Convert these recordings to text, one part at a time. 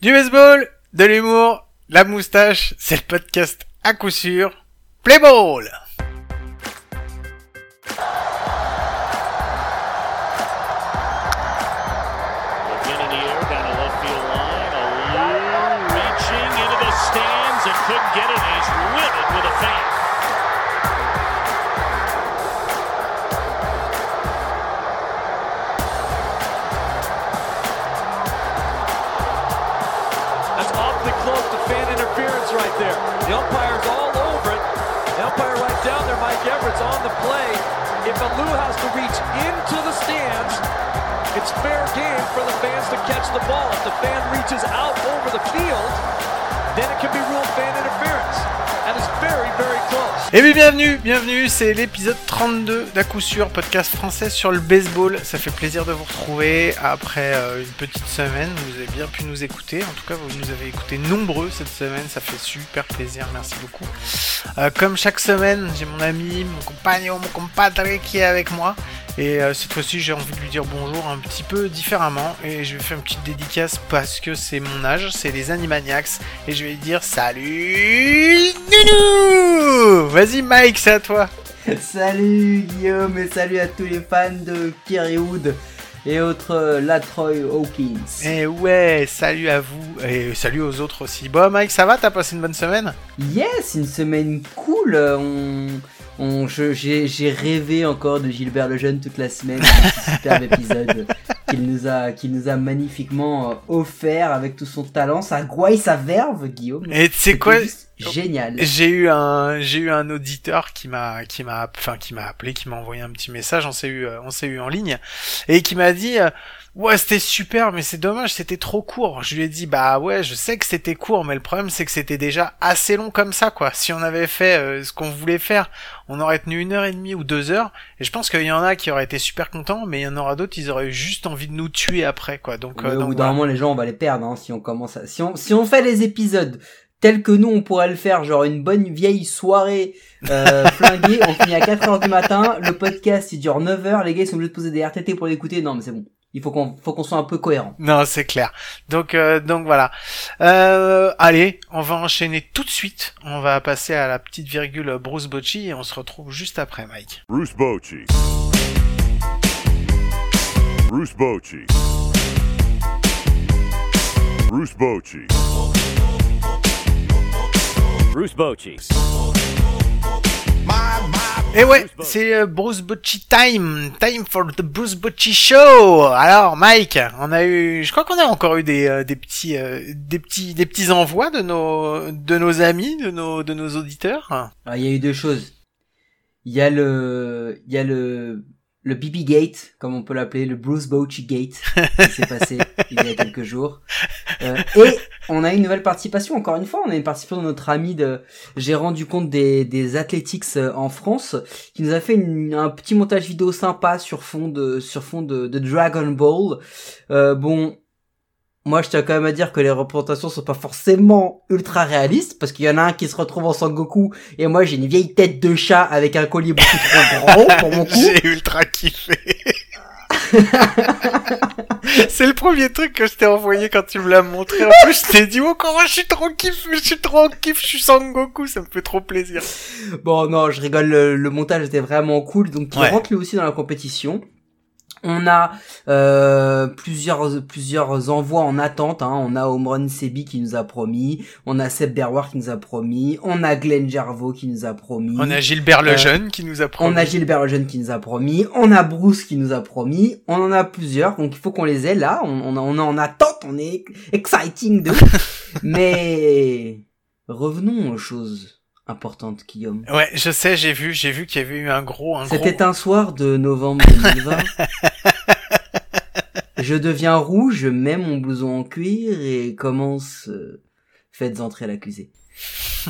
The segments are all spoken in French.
Du baseball, de l'humour, la moustache, c'est le podcast à coup sûr. Play ball! The umpire's all over it. The umpire right down there, Mike Everett's on the play. If Alou has to reach into the stands, it's fair game for the fans to catch the ball. If the fan reaches out over the field, then it can be ruled fan interference. Et bien bienvenue, bienvenue, c'est l'épisode 32 d'à coup sûr, podcast français sur le baseball. Ça fait plaisir de vous retrouver après euh, une petite semaine. Vous avez bien pu nous écouter. En tout cas, vous nous avez écouté nombreux cette semaine. Ça fait super plaisir. Merci beaucoup. Euh, comme chaque semaine, j'ai mon ami, mon compagnon, mon compadre qui est avec moi. Et euh, cette fois-ci, j'ai envie de lui dire bonjour un petit peu différemment. Et je vais faire une petite dédicace parce que c'est mon âge, c'est les Animaniacs. Et je vais lui dire salut Nounou Vas-y Mike, c'est à toi. Salut Guillaume et salut à tous les fans de Kerry Wood et autres euh, Latroy Hawkins. Et ouais, salut à vous. Et salut aux autres aussi. Bon Mike, ça va? T'as passé une bonne semaine? Yes, une semaine cool. On, je- j'ai, j'ai rêvé encore de Gilbert Lejeune toute la semaine. Ce superbe épisode qu'il nous a, qu'il nous a magnifiquement euh, offert avec tout son talent, sa gouaille, sa verve, Guillaume. Et tu sais quoi Génial. J'ai eu un j'ai eu un auditeur qui m'a qui m'a enfin qui m'a appelé, qui m'a envoyé un petit message, on s'est eu euh, on s'est eu en ligne et qui m'a dit euh, Ouais, c'était super, mais c'est dommage, c'était trop court. Je lui ai dit, bah ouais, je sais que c'était court, mais le problème c'est que c'était déjà assez long comme ça, quoi. Si on avait fait euh, ce qu'on voulait faire, on aurait tenu une heure et demie ou deux heures, et je pense qu'il y en a qui auraient été super contents, mais il y en aura d'autres, ils auraient eu juste envie de nous tuer après, quoi. Donc, euh, au donc bout d'un voilà. moment, les gens, on va les perdre, hein, si on commence à, si on, si on fait les épisodes tels que nous, on pourrait le faire, genre une bonne vieille soirée, euh, flinguée, on finit à 4 heures du matin, le podcast, il dure 9 heures, les gars, ils sont obligés de poser des RTT pour l'écouter, non, mais c'est bon. Il faut qu'on, faut qu'on soit un peu cohérent. Non, c'est clair. Donc, euh, donc voilà. Euh, allez, on va enchaîner tout de suite. On va passer à la petite virgule Bruce Bocci et on se retrouve juste après, Mike. Bruce Bochy. Bruce Bochy. Bruce Bochy. Bruce Bochy. Et ouais, c'est Bruce Bocci time, time for the Bruce Bocci show. Alors, Mike, on a eu, je crois qu'on a encore eu des, euh, des petits, euh, des petits, des petits envois de nos, de nos amis, de nos, de nos auditeurs. Alors, il y a eu deux choses. Il y a le, il y a le, le BB Gate, comme on peut l'appeler, le Bruce Bochy Gate, qui s'est passé il y a quelques jours. Euh, et on a une nouvelle participation, encore une fois, on a une participation de notre ami de, j'ai rendu compte des, des athletics euh, en France, qui nous a fait une- un petit montage vidéo sympa sur fond de, sur fond de, de Dragon Ball. Euh, bon, moi, je tiens quand même à dire que les représentations sont pas forcément ultra réalistes, parce qu'il y en a un qui se retrouve en Sangoku, et moi, j'ai une vieille tête de chat avec un collier beaucoup trop grand pour mon cou. J'ai ultra kiffé. c'est le premier truc que je t'ai envoyé quand tu me l'as montré. En plus, je t'ai dit, oh, comment je suis trop kiff, je suis trop en kiff, je suis Sangoku, ça me fait trop plaisir. Bon, non, je rigole, le, le montage était vraiment cool, donc il Ouais. rentre lui aussi dans la compétition. On a euh, plusieurs plusieurs envois en attente. Hein. On a Omron Sebi qui nous a promis. On a Seb Berwar qui nous a promis. On a Glenn Gervaux qui nous a promis. On a Gilbert Euh, jeune qui nous a promis. On a Gilbert Lejeune qui nous a promis, on a Bruce qui nous a promis, on en a plusieurs, donc il faut qu'on les ait là, on, on, on est en attente, on est exciting de. Mais revenons aux choses importantes, Guillaume. Ouais, je sais, j'ai vu, j'ai vu qu'il y avait eu un gros, un gros. C'était un soir de novembre 2020. Je deviens rouge, je mets mon blouson en cuir et commence... euh, faites entrer l'accusé.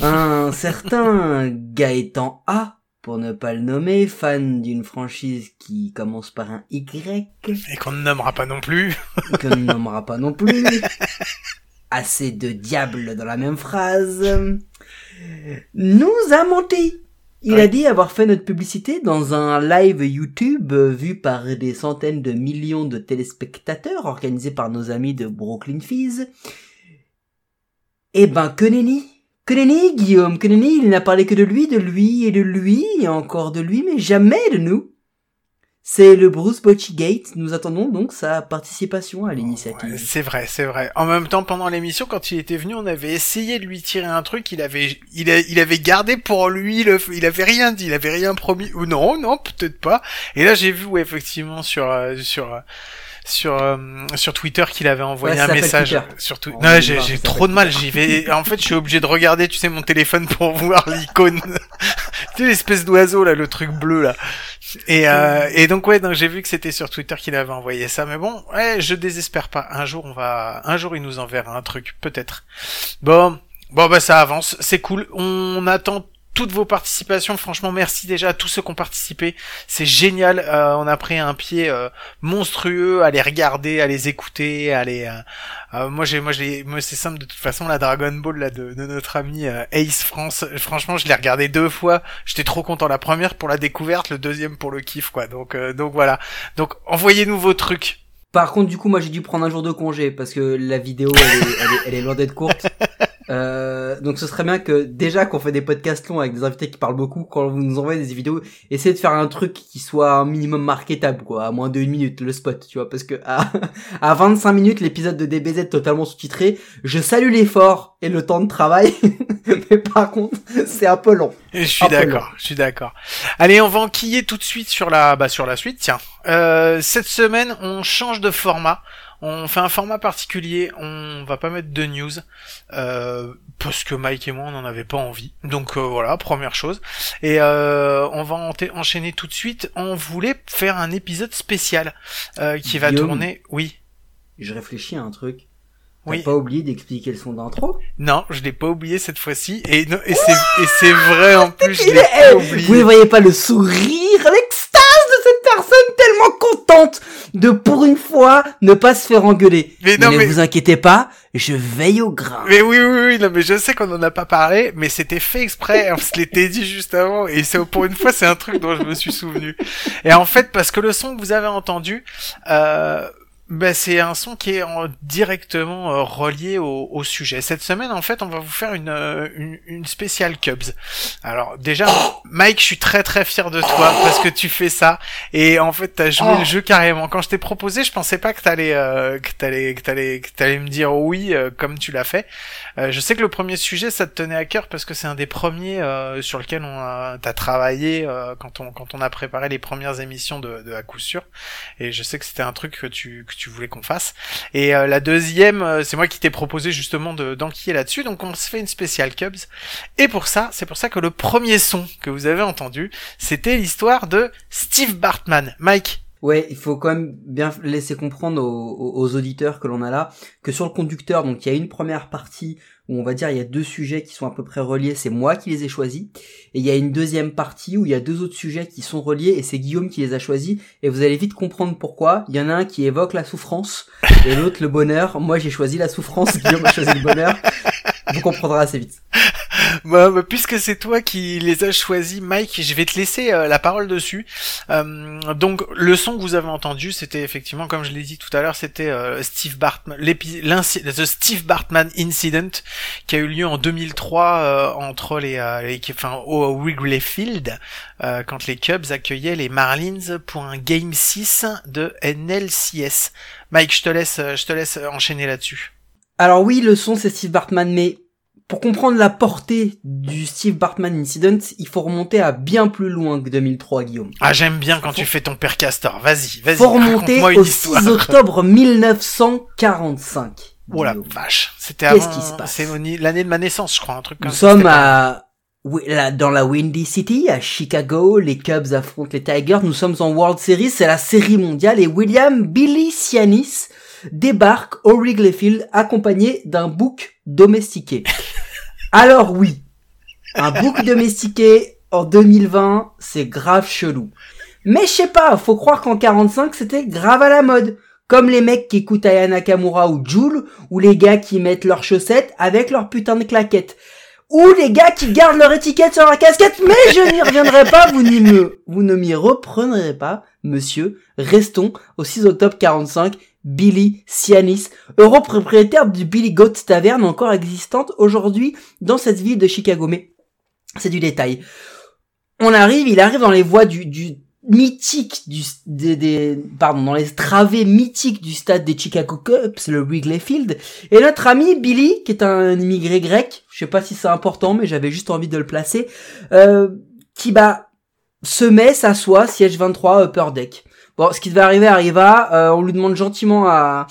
Un certain Gaëtan A, pour ne pas le nommer, fan d'une franchise qui commence par un Y, Et qu'on ne nommera pas non plus. que l'on ne nommera pas non plus. Assez de diable dans la même phrase. Nous a menti. Il Ouais. a dit avoir fait notre publicité dans un live YouTube euh, vu par des centaines de millions de téléspectateurs organisé par nos amis de Brooklyn Fizz. Eh ben, que nenni Que nenni, Guillaume Que nenni, il n'a parlé que de lui, de lui et de lui, et encore de lui, mais jamais de nous. C'est le Bruce Bochy Gate. Nous attendons donc sa participation à l'initiative. Ouais, c'est vrai, c'est vrai. En même temps, pendant l'émission, quand il était venu, on avait essayé de lui tirer un truc. Il avait, il, a- il avait gardé pour lui. Le, il avait rien dit. Il avait rien promis. Ou non, non, peut-être pas. Et là, j'ai vu, ouais, effectivement, sur, euh, sur, euh, sur, euh, sur Twitter, qu'il avait envoyé Ouais, un message. Twitter. Sur Twi- On Non, j'ai, j'ai trop de mal. J'y vais. En fait, je suis obligé de regarder, tu sais, mon téléphone pour voir l'icône. tu sais, l'espèce d'oiseau là, le truc bleu là. Et, euh, et donc ouais, donc j'ai vu que c'était sur Twitter qu'il avait envoyé ça, mais bon, ouais, je désespère pas. Un jour on va, un jour il nous enverra un truc, peut-être. Bon, bon bah ça avance, c'est cool. On attend toutes vos participations. Franchement, merci déjà à tous ceux qui ont participé. C'est génial. Euh, on a pris un pied euh, monstrueux à les regarder, à les écouter, à les. euh, euh, moi j'ai, moi j'ai, moi c'est simple de toute façon la Dragon Ball là de, de notre ami euh, Ace France. Franchement, je l'ai regardé deux fois. J'étais trop content. La première pour la découverte, le deuxième pour le kiff quoi. Donc euh, donc voilà. Donc envoyez-nous vos trucs. Par contre, du coup, moi, j'ai dû prendre un jour de congé parce que la vidéo, elle est, elle est, elle est loin d'être courte. Euh, donc, ce serait bien que déjà qu'on fait des podcasts longs avec des invités qui parlent beaucoup, quand vous nous envoyez des vidéos, essayez de faire un truc qui soit un minimum marketable, quoi, à moins de une minute, le spot, tu vois, parce que à, à 25 minutes, l'épisode de DBZ totalement sous-titré, je salue l'effort et le temps de travail, mais par contre, c'est un peu long. Je suis d'accord, je suis d'accord. Allez, on va enquiller tout de suite sur la, bah, sur la suite. Tiens, euh, cette semaine, on change de format. On fait un format particulier. On va pas mettre de news euh, parce que Mike et moi, on n'en avait pas envie. Donc euh, voilà, première chose. Et euh, on va en- enchaîner tout de suite. On voulait faire un épisode spécial euh, qui va tourner. Oui. Je réfléchis à un truc. T'as Oui. pas oublié d'expliquer le son d'intro? Non, je l'ai pas oublié cette fois-ci. Et, et c'est vrai en plus, je l'ai oublié. Vous ne voyez pas le sourire, l'extase de cette personne tellement contente de pour une fois ne pas se faire engueuler. Mais non, ne mais- vous inquiétez pas, je veille au grain. Mais oui, oui, oui, non, mais je sais qu'on en a pas parlé, mais c'était fait exprès, on se l'était dit juste avant, et c'est, pour une fois, c'est un truc dont je me suis souvenu. Et en fait, parce que le son que vous avez entendu, euh, ben, c'est un son qui est en- directement euh, relié au, au sujet. Cette semaine, en fait, on va vous faire une, euh, une, une spéciale Cubs. Alors, déjà, Mike, je suis très très fier de toi, parce que tu fais ça, et en fait, t'as joué Oh. le jeu carrément. Quand je t'ai proposé, je pensais pas que t'allais, euh, que t'allais, que t'allais, que t'allais me dire oui, comme tu l'as fait. Euh, je sais que le premier sujet, ça te tenait à cœur parce que c'est un des premiers euh, sur lequel on a, travaillé euh, quand on quand on a préparé les premières émissions de, de à coup sûr. Et je sais que c'était un truc que tu que tu voulais qu'on fasse. Et la deuxième, c'est moi qui t'ai proposé justement de d'enquiller là-dessus. Donc on se fait une spéciale Cubs. Et pour ça, c'est pour ça que le premier son que vous avez entendu, c'était l'histoire de Steve Bartman. Mike. Ouais, il faut quand même bien laisser comprendre aux, auditeurs que l'on a là que sur le conducteur, donc il y a une première partie où on va dire il y a deux sujets qui sont à peu près reliés, c'est moi qui les ai choisis, et il y a une deuxième partie où il y a deux autres sujets qui sont reliés et c'est Guillaume qui les a choisis, et vous allez vite comprendre pourquoi. Il y en a un qui évoque la souffrance et l'autre le bonheur. Moi j'ai choisi la souffrance, Guillaume a choisi le bonheur. Vous comprendrez assez vite. Bah, bah, puisque c'est toi qui les as choisis, Mike, je vais te laisser euh, la parole dessus. Euh, donc, le son que vous avez entendu, c'était effectivement, comme je l'ai dit tout à l'heure, c'était euh, Steve Bartman, the Steve Bartman Incident, qui a eu lieu en 2003 euh, entre les, euh, les- enfin, au Wrigley Field, euh, quand les Cubs accueillaient les Marlins pour un Game 6 de NLCS. Mike, je te laisse, je te laisse enchaîner là-dessus. Alors oui, le son c'est Steve Bartman, mais pour comprendre la portée du Steve Bartman Incident, il faut remonter à bien plus loin que 2003, Guillaume. Ah, j'aime bien quand tu fais ton père Castor. Vas-y, vas-y. faut remonter au histoire. 6 octobre 1945. Oh la vache, c'était Qu'est-ce avant, qui se passe c'est l'année de ma naissance, je crois, un truc comme Nous ça. sommes c'était pas- à dans la Windy City, à Chicago, les Cubs affrontent les Tigers, nous sommes en World Series, c'est la série mondiale, et William Billy Sianis débarque au Wrigley Field accompagné d'un bouc domestiqué. Alors oui, un bouc domestiqué en 2020, c'est grave chelou. Mais je sais pas, faut croire qu'en 45 c'était grave à la mode. Comme les mecs qui écoutent Aya Nakamura ou Joule, ou les gars qui mettent leurs chaussettes avec leur putain de claquettes. Ou les gars qui gardent leur étiquette sur leur casquette, mais je n'y reviendrai pas, vous, n'y me, vous ne m'y reprendrez pas, monsieur. Restons au 6 octobre 45, Billy Sianis, heureux propriétaire du Billy Goat Tavern encore existante aujourd'hui dans cette ville de Chicago. Mais c'est du détail. On arrive, il arrive dans les voies du, du mythique du des, des pardon dans les travées mythiques du stade des Chicago Cubs le Wrigley Field et notre ami Billy qui est un immigré grec je sais pas si c'est important mais j'avais juste envie de le placer euh, qui bah se met s'assoit siège 23 upper deck bon ce qui devait arriver arriva euh, on lui demande gentiment à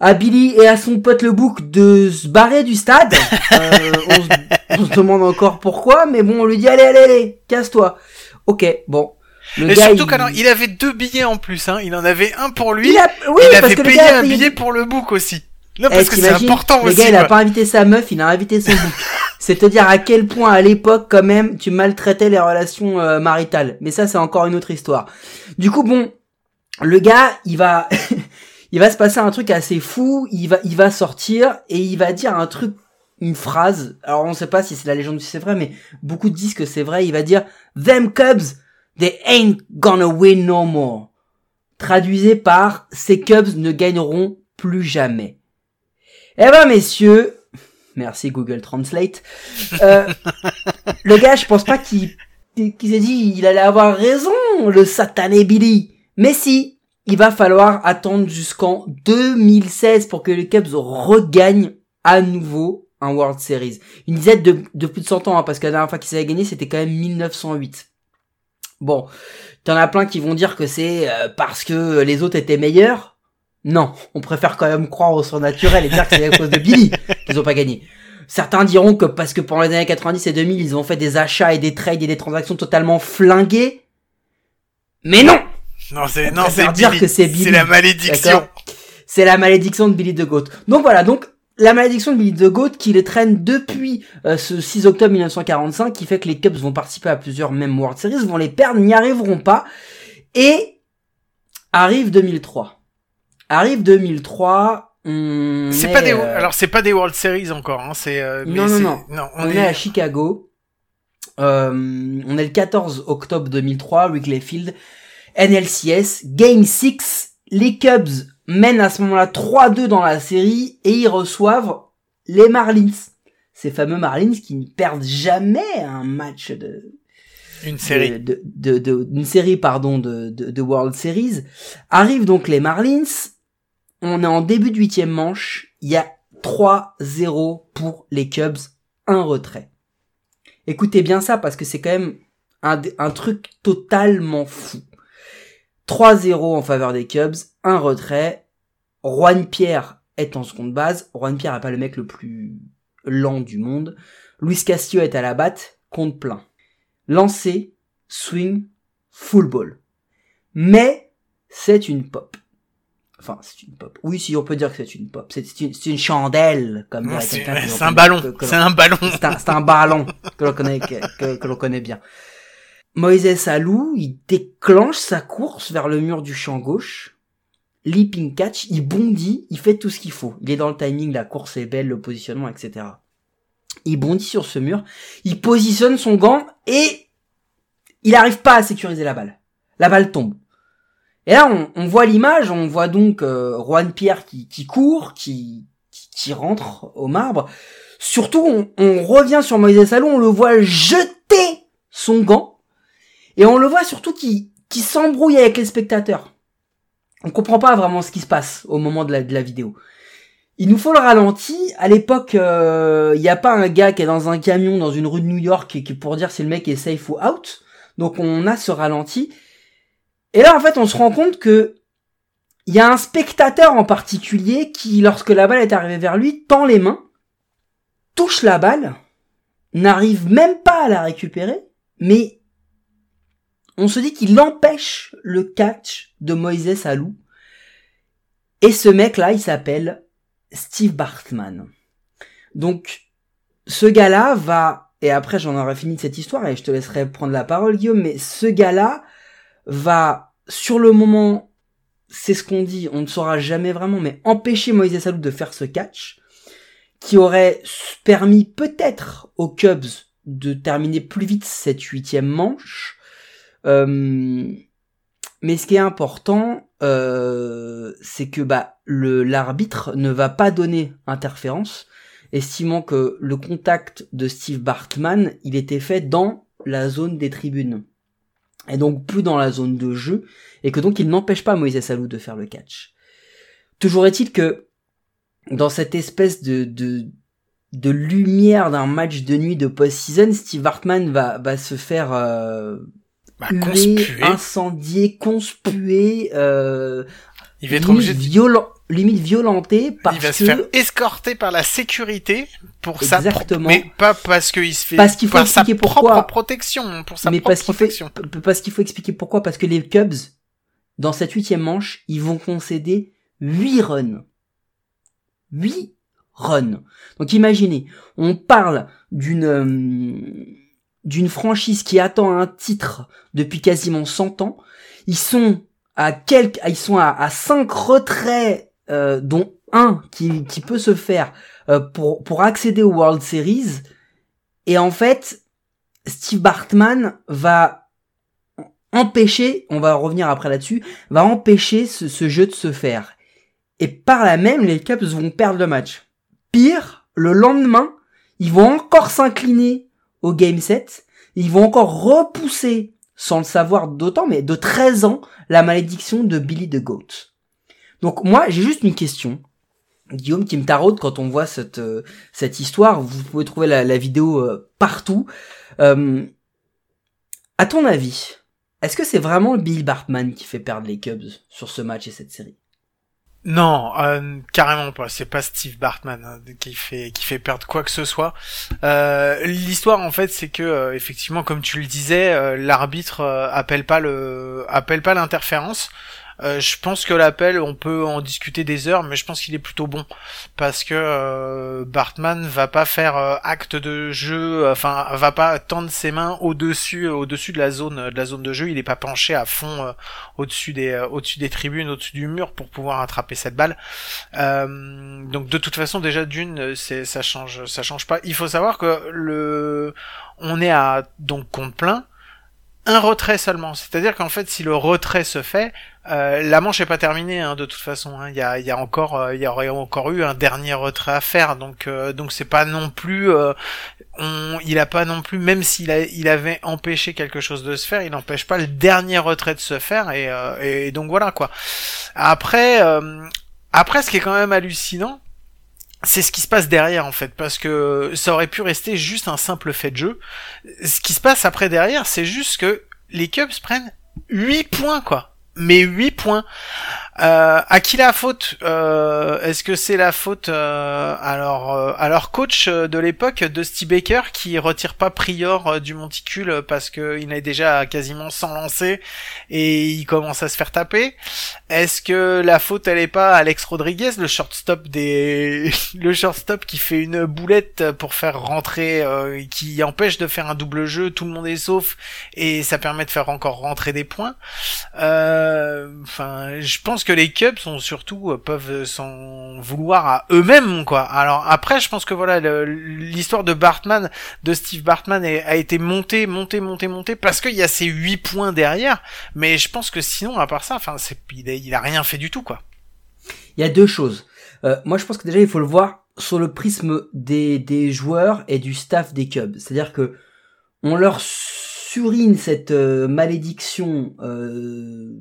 à Billy et à son pote le bouc de se barrer du stade euh, on, se, on se demande encore pourquoi mais bon on lui dit allez allez allez casse-toi ok bon le Et gars, surtout il- avait deux billets en plus, hein. Il en avait un pour lui. Il a- oui, il parce avait que le payé un payé- billet pour le book aussi. Non, Eh, parce que c'est important le aussi. gars, il a pas invité sa meuf, il a invité son bouc. c'est te dire à quel point, à l'époque, quand même, tu maltraitais les relations euh, maritales. Mais ça, c'est encore une autre histoire. Du coup, bon, le gars, il va, il va se passer un truc assez fou. Il va, il va sortir et il va dire un truc, une phrase. Alors, on sait pas si c'est la légende ou si c'est vrai, mais beaucoup disent que c'est vrai. Il va dire, them Cubs, they ain't gonna win no more. Traduisez par, ces Cubs ne gagneront plus jamais. Eh ben messieurs, merci Google Translate. Euh, le gars, je pense pas qu'il s'est dit il allait avoir raison, le satané Billy. Mais si, il va falloir attendre jusqu'en 2016 pour que les Cubs regagnent à nouveau un World Series. Une de, de plus de 100 ans, hein, parce que la dernière fois qu'ils avaient gagné, c'était quand même 1908. Bon, t'en as plein qui vont dire que c'est euh, parce que les autres étaient meilleurs. Non, on préfère quand même croire au surnaturel et dire que c'est à cause de Billy qu'ils ont pas gagné. Certains diront que parce que pendant les années 90 et 2000, ils ont fait des achats et des trades et des transactions totalement flinguées. Mais non Non, c'est, On non, c'est dire Billy. que c'est Billy. C'est la malédiction. C'est la malédiction de Billy the Goat. Donc voilà, donc la malédiction de Billy the Goat qui les traîne depuis euh, ce 6 octobre 1945, qui fait que les Cubs vont participer à plusieurs mêmes World Series, vont les perdre, n'y arriveront pas. Et arrive 2003. Arrive 2003. On C'est est, pas des, euh, alors c'est pas des World Series encore, hein. C'est, euh, Non, non, c'est- non. on, on, est, est... à Chicago. Euh, on est le 14 octobre 2003, Wrigley Field, NLCS, Game 6. Les Cubs mènent à ce moment-là 3-2 dans la série et ils reçoivent les Marlins. Ces fameux Marlins qui ne perdent jamais un match de, une série. de, de, de- d'une série pardon de, de World Series. Arrivent donc les Marlins. On est en début de huitième manche. Il y a 3-0 pour les Cubs. Un retrait. Écoutez bien ça parce que c'est quand même un, truc totalement fou. 3-0 en faveur des Cubs. Un retrait. Juan Pierre est en seconde base. Juan Pierre n'est pas le mec le plus lent du monde. Luis Castillo est à la batte. Compte plein lancer, swing, full ball. Mais c'est une pop. Enfin, c'est une pop. Oui, si on peut dire que c'est une pop. C'est une, une chandelle, comme dirait c'est, quelqu'un c'est un ballon. C'est un ballon. c'est un, c'est un ballon que l'on connaît, que, que- que l'on connaît bien. Moïse Salou, il déclenche sa course vers le mur du champ gauche. Leaping catch, il bondit, il fait tout ce qu'il faut. Il est dans le timing, la course est belle, le positionnement, etc. Il bondit sur ce mur, il positionne son gant et il n'arrive pas à sécuriser la balle. La balle tombe. Et là, on, voit l'image, on voit donc euh, Juan Pierre qui, court, qui, rentre au marbre. Surtout, on, revient sur Moïse Salon, on le voit jeter son gant, et on le voit surtout qui, qui s'embrouille avec les spectateurs. On comprend pas vraiment ce qui se passe au moment de la, vidéo. Il nous faut le ralenti. À l'époque, il n'y a pas un gars qui est dans un camion dans une rue de New York et qui pour dire si le mec est safe ou out. Donc on a ce ralenti. Et là, en fait, on se rend compte que il y a un spectateur en particulier qui, lorsque la balle est arrivée vers lui, tend les mains, touche la balle, n'arrive même pas à la récupérer, mais on se dit qu'il empêche le catch de Moïse Salou. Et ce mec-là, il s'appelle Steve Bartman. Donc, ce gars-là va, et après j'en aurai fini de cette histoire et je te laisserai prendre la parole Guillaume, mais ce gars-là va, sur le moment, c'est ce qu'on dit, on ne saura jamais vraiment, mais empêcher Moïse Salou de faire ce catch, qui aurait permis peut-être aux Cubs de terminer plus vite cette huitième manche. Euh, mais ce qui est important, euh, c'est que bah l'arbitre ne va pas donner interférence, estimant que le contact de Steve Bartman, il était fait dans la zone des tribunes, et donc plus dans la zone de jeu, et que donc il n'empêche pas Moïse Salou de faire le catch. Toujours est-il que dans cette espèce de de, de lumière d'un match de nuit de post-season, Steve Bartman va va se faire euh, Bah, huer, incendier, conspuer, euh, Il va être limite, obligé de... violent, limite violenté parce Il va que se faire escorter par la sécurité pour sa propre... Exactement. Mais pas parce qu'il se fait... Parce qu'il faut par sa expliquer propre pourquoi. protection, pour sa mais propre parce qu'il faut parce qu'il faut expliquer pourquoi parce que les Cubs dans cette huitième manche ils vont concéder 8 runs 8 runs donc imaginez on parle d'une euh, d'une franchise qui attend un titre depuis quasiment 100 ans ils sont à quelques ils sont à, à 5 retraits euh, dont un qui, qui peut se faire euh, pour pour accéder aux World Series et en fait Steve Bartman va empêcher, on va revenir après là-dessus, va empêcher ce, ce jeu de se faire. Et par là même, les Cubs vont perdre le match. Pire, le lendemain, ils vont encore s'incliner au game 7, ils vont encore repousser, sans le savoir d'autant, mais de 13 ans, la malédiction de Billy the Goat. Donc moi, j'ai juste une question. Guillaume qui me taraude quand on voit cette, euh, cette histoire, vous pouvez trouver la, la vidéo euh, partout. Euh, à ton avis, est-ce que c'est vraiment Bill Bartman qui fait perdre les Cubs sur ce match et cette série? Non, euh, carrément pas. C'est pas Steve Bartman hein, qui fait qui fait perdre quoi que ce soit. L'histoire en fait, c'est que effectivement, comme tu le disais, l'arbitre appelle pas le appelle pas l'interférence. Euh, je pense que l'appel, on peut en discuter des heures, mais je pense qu'il est plutôt bon parce que euh, Bartman va pas faire euh, acte de jeu, enfin va pas tendre ses mains au-dessus, au-dessus de la zone, de la zone de jeu. Il est pas penché à fond euh, au-dessus des, euh, au-dessus des tribunes, au-dessus du mur pour pouvoir attraper cette balle. Euh, donc de toute façon, déjà d'une, c'est ça change, ça change pas. Il faut savoir que le, on est à donc compte plein un retrait seulement. C'est-à-dire qu'en fait, si le retrait se fait, euh, la manche est pas terminée hein, de toute façon. hein. Il y, a, y a encore, euh, il y aurait encore eu un dernier retrait à faire. Donc, euh, donc c'est pas non plus, euh, on, il a pas non plus, même s'il il avait empêché quelque chose de se faire, il n'empêche pas le dernier retrait de se faire. Et, euh, et donc voilà quoi. Après, euh, après, ce qui est quand même hallucinant, c'est ce qui se passe derrière en fait parce que ça aurait pu rester juste un simple fait de jeu. Ce qui se passe après derrière, c'est juste que les Cubs prennent 8 points quoi. Mais 8 points. Euh, à qui la faute euh, Est-ce que c'est la faute euh, alors euh, à leur coach euh, de l'époque, Dusty Baker, qui retire pas Prior euh, du monticule parce que il est déjà quasiment sans lancer et il commence à se faire taper? Est-ce que la faute elle est pas Alex Rodriguez, le shortstop des le shortstop qui fait une boulette pour faire rentrer, qui empêche de faire un double jeu, tout le monde est sauf et ça permet de faire encore rentrer des points? Enfin, je pense que les Cubs sont surtout euh, peuvent s'en vouloir à eux-mêmes quoi. Alors après, je pense que voilà l'histoire de Bartman, de Steve Bartman a été montée, montée, montée, montée parce qu'il y a ces huit points derrière. Mais je pense que sinon, à part ça, enfin, il, a- il a rien fait du tout quoi. Il y a deux choses. Euh, moi, je pense que déjà, il faut le voir sur le prisme des, des joueurs et du staff des Cubs. C'est-à-dire que on leur surine cette euh, malédiction euh,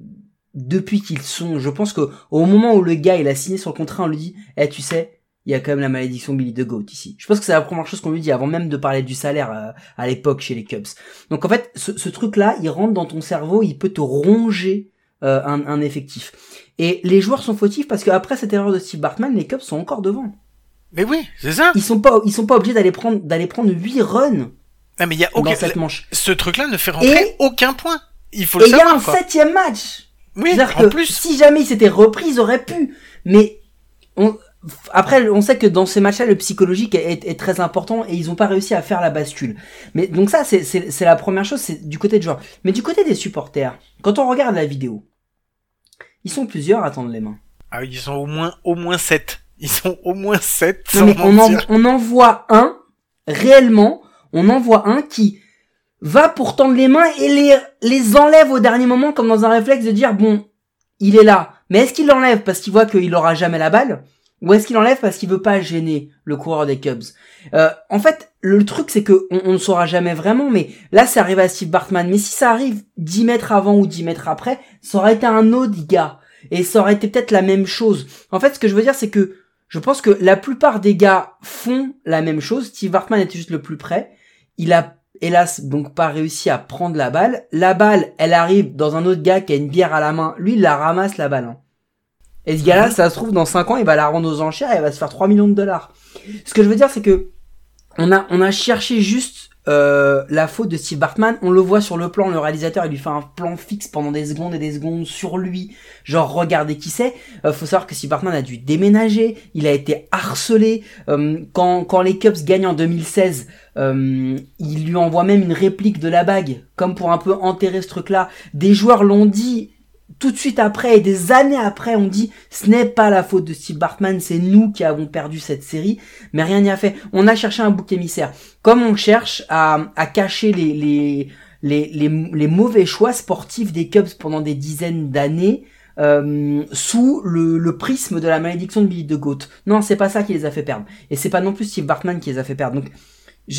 depuis qu'ils sont. Je pense que au moment où le gars il a signé sur le contrat, on lui dit, eh, tu sais, il y a quand même la malédiction Billy the Goat ici. Je pense que c'est la première chose qu'on lui dit avant même de parler du salaire euh, à l'époque chez les Cubs. Donc en fait, ce, ce truc-là, il rentre dans ton cerveau, il peut te ronger euh, un, un effectif. Et les joueurs sont fautifs parce qu'après cette erreur de Steve Bartman, les Cubs sont encore devant. Mais oui, c'est ça. Ils sont pas, ils sont pas obligés d'aller prendre, d'aller prendre 8 runs Non mais il y a dans aucun. cette manche. Ce truc-là ne fait rentrer Et- aucun point. Il faut Et le il y a savoir un quoi. septième match. Oui, C'est-à-dire en que plus. si jamais il s'était repris, ils auraient pu. Mais on, après, on sait que dans ces matchs-là, le psychologique est, est- est très important et ils n'ont pas réussi à faire la bascule. Mais donc ça, c'est- la première chose, c'est du côté de joueurs. Mais du côté des supporters, quand on regarde la vidéo, ils sont plusieurs à tendre les mains. Ah, ils sont au moins au moins 7. Ils sont au moins 7 Non mais on en, mentir. on en voit un, réellement, on en voit un qui va pour tendre les mains et les, les enlève au dernier moment comme dans un réflexe de dire bon, il est là. Mais est-ce qu'il l'enlève parce qu'il voit qu'il aura jamais la balle? Ou est-ce qu'il enlève parce qu'il veut pas gêner le coureur des Cubs? Euh, En fait, le truc c'est que on, ne saura jamais vraiment, mais là ça arrive à Steve Bartman. Mais si ça arrive 10 mètres avant ou 10 mètres après, ça aurait été un autre gars. Et ça aurait été peut-être la même chose. En fait, ce que je veux dire c'est que je pense que la plupart des gars font la même chose. Steve Bartman était juste le plus près. Il a hélas donc pas réussi à prendre la balle. La balle, elle arrive dans un autre gars qui a une bière à la main. Lui, il la ramasse la balle. Hein. Et ce gars-là, ça se trouve, dans 5 ans, il va la rendre aux enchères et il va se faire 3 millions de dollars. Ce que je veux dire, c'est que on a, on a cherché juste euh, la faute de Steve Bartman. On le voit sur le plan, le réalisateur, il lui fait un plan fixe pendant des secondes et des secondes sur lui. Genre, regardez qui c'est. Euh, faut savoir que Steve Bartman a dû déménager. Il a été harcelé. Euh, quand, quand les Cubs gagnent en 2016, euh, il lui envoie même une réplique de la bague, comme pour un peu enterrer ce truc-là. Des joueurs l'ont dit tout de suite après et des années après, on dit ce n'est pas la faute de Steve Bartman, c'est nous qui avons perdu cette série, mais rien n'y a fait. On a cherché un bouc émissaire. Comme on cherche à, à cacher les, les, les, les, mauvais choix sportifs des Cubs pendant des dizaines d'années, euh, sous le, prisme de la malédiction de Billy de Goat. Non, c'est pas ça qui les a fait perdre. Et c'est pas non plus Steve Bartman qui les a fait perdre. Donc,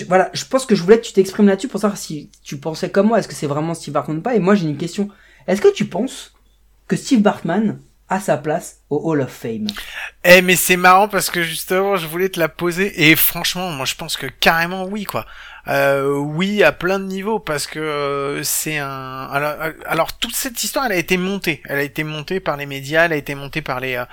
voilà, je pense que je voulais que tu t'exprimes là-dessus pour savoir si tu pensais comme moi, est-ce que c'est vraiment Steve Bartman ou pas? Et moi, j'ai une question. Est-ce que tu penses Steve Bartman a sa place au Hall of Fame. Eh mais c'est marrant parce que justement je voulais te la poser et franchement moi je pense que carrément oui quoi. Euh, oui, à plein de niveaux, parce que euh, c'est un. Alors, toute cette histoire, elle a été montée. Elle a été montée par les médias, elle a été montée par les. Euh,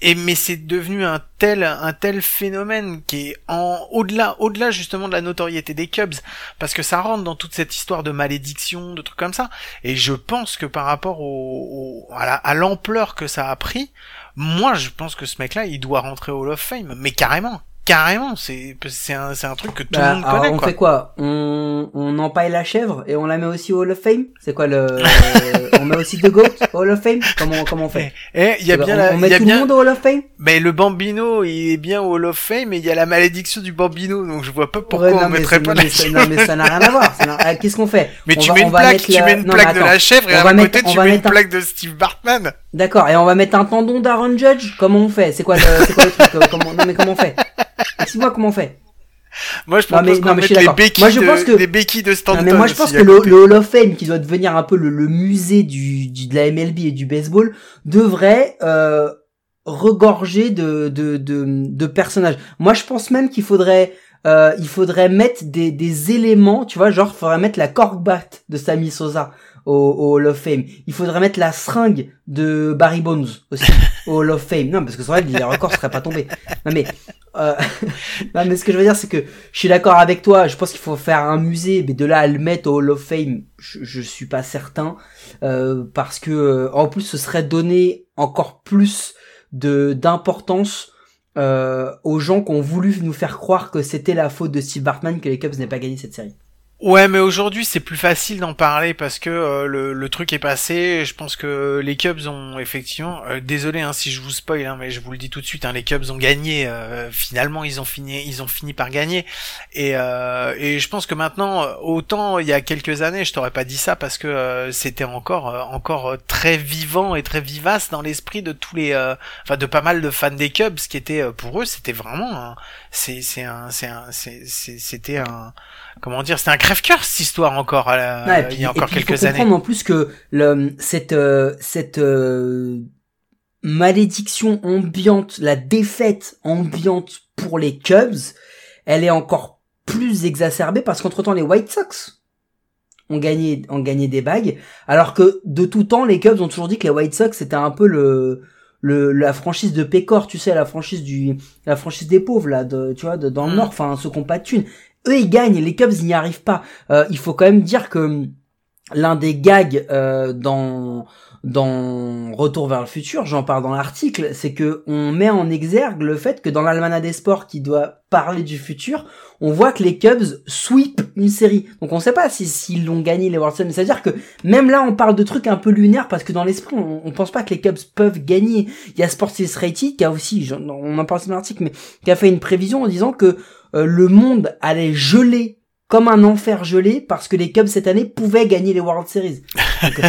et mais c'est devenu un tel, un tel phénomène qui est en au-delà, au-delà justement de la notoriété des Cubs, parce que ça rentre dans toute cette histoire de malédiction, de trucs comme ça. Et je pense que par rapport au, à l'ampleur que ça a pris, moi, je pense que ce mec-là, il doit rentrer au Hall of Fame, mais carrément, Carrément, c'est c'est un, c'est un truc que tout bah, le monde connaît. On quoi. fait quoi? On on empaille la chèvre et on la met aussi au Hall of Fame? C'est quoi le On met aussi The Goat au Hall of Fame? Comment comment on fait? Eh, il y a bien on, la, on met y a tout bien... le monde au Hall of Fame? Mais le Bambino, il est bien au Hall of Fame, mais il y a la malédiction du Bambino, donc je vois pas pourquoi ouais, non, on mettrait pas la mais, ça, non mais ça n'a rien à voir. Ah, Qu'est-ce qu'on fait? Mais on tu va, mets une plaque, tu la... mets une plaque de la chèvre et à va un mettre- côté tu mets une plaque de Steve Bartman. D'accord, et on va mettre un tendon d'Aaron Judge? Comment on fait? C'est quoi, le... c'est quoi le truc? Euh, comment... Non mais comment on fait? Dis-moi comment on fait Moi je Non, mais- propose non, qu'on mais je mette suis les d'accord. béquilles Moi, je de, pense que- les béquilles de Stanton. Non, mais moi je pense aussi que à le, côté. le Hall of Fame qui doit devenir un peu le, le musée du, du- de la MLB et du baseball devrait euh, regorger de, de, de, de personnages. Moi je pense même qu'il faudrait euh, il faudrait mettre des, des éléments, tu vois, genre il faudrait mettre la corkbat de Sammy Sosa au, au Hall of Fame. Il faudrait mettre la seringue de Barry Bonds aussi au Hall of Fame. Non, parce que c'est vrai que les records seraient pas tombés. Non mais euh, non mais ce que je veux dire c'est que je suis d'accord avec toi. Je pense qu'il faut faire un musée, mais de là à le mettre au Hall of Fame, je, je suis pas certain euh, parce que euh, en plus ce serait donner encore plus de d'importance euh, aux gens qui ont voulu nous faire croire que c'était la faute de Steve Bartman que les Cubs n'aient pas gagné cette série. Ouais, mais aujourd'hui c'est plus facile d'en parler parce que euh, le, le truc est passé. Je pense que les Cubs ont effectivement. euh, désolé hein, si je vous spoil, hein, mais je vous le dis tout de suite. Hein, les Cubs ont gagné. euh, finalement, ils ont fini, ils ont fini par gagner. Et, euh, et je pense que maintenant, euh, autant il y a quelques années, je t'aurais pas dit ça parce que euh, c'était encore, encore très vivant et très vivace dans l'esprit de tous les, enfin de pas mal de fans des Cubs, qui était pour eux, c'était vraiment, c'est, c'est un, c'est un, c'était un comment dire, c'était un crève-cœur cette histoire encore la- Ouais, puis- il y a encore puis, quelques il faut années. en plus que le, cette, euh, cette euh, malédiction ambiante, la défaite ambiante pour les Cubs, elle est encore plus exacerbée parce qu'entre temps les White Sox ont gagné, ont gagné des bagues, alors que de tout temps les Cubs ont toujours dit que les White Sox c'était un peu le, le la franchise de Pécor, tu sais, la franchise du, la franchise des pauvres là, de, tu vois, de, dans le Mm. Nord, enfin ceux qui ont pas de thunes. Eux ils gagnent, les Cubs n'y arrivent pas. Euh, il faut quand même dire que l'un des gags euh, dans dans Retour vers le futur, j'en parle dans l'article, c'est que on met en exergue le fait que dans l'Almanach des sports qui doit parler du futur, on voit que les Cubs sweep une série. Donc on sait pas si s'ils l'ont gagné les World Series, c'est-à-dire que même là on parle de trucs un peu lunaires parce que dans l'esprit on, on pense pas que les Cubs peuvent gagner. Il y a Sports Illustrated qui a aussi, on en parle dans l'article, mais qui a fait une prévision en disant que euh, le monde allait geler comme un enfer gelé parce que les Cubs cette année pouvaient gagner les World Series. Euh,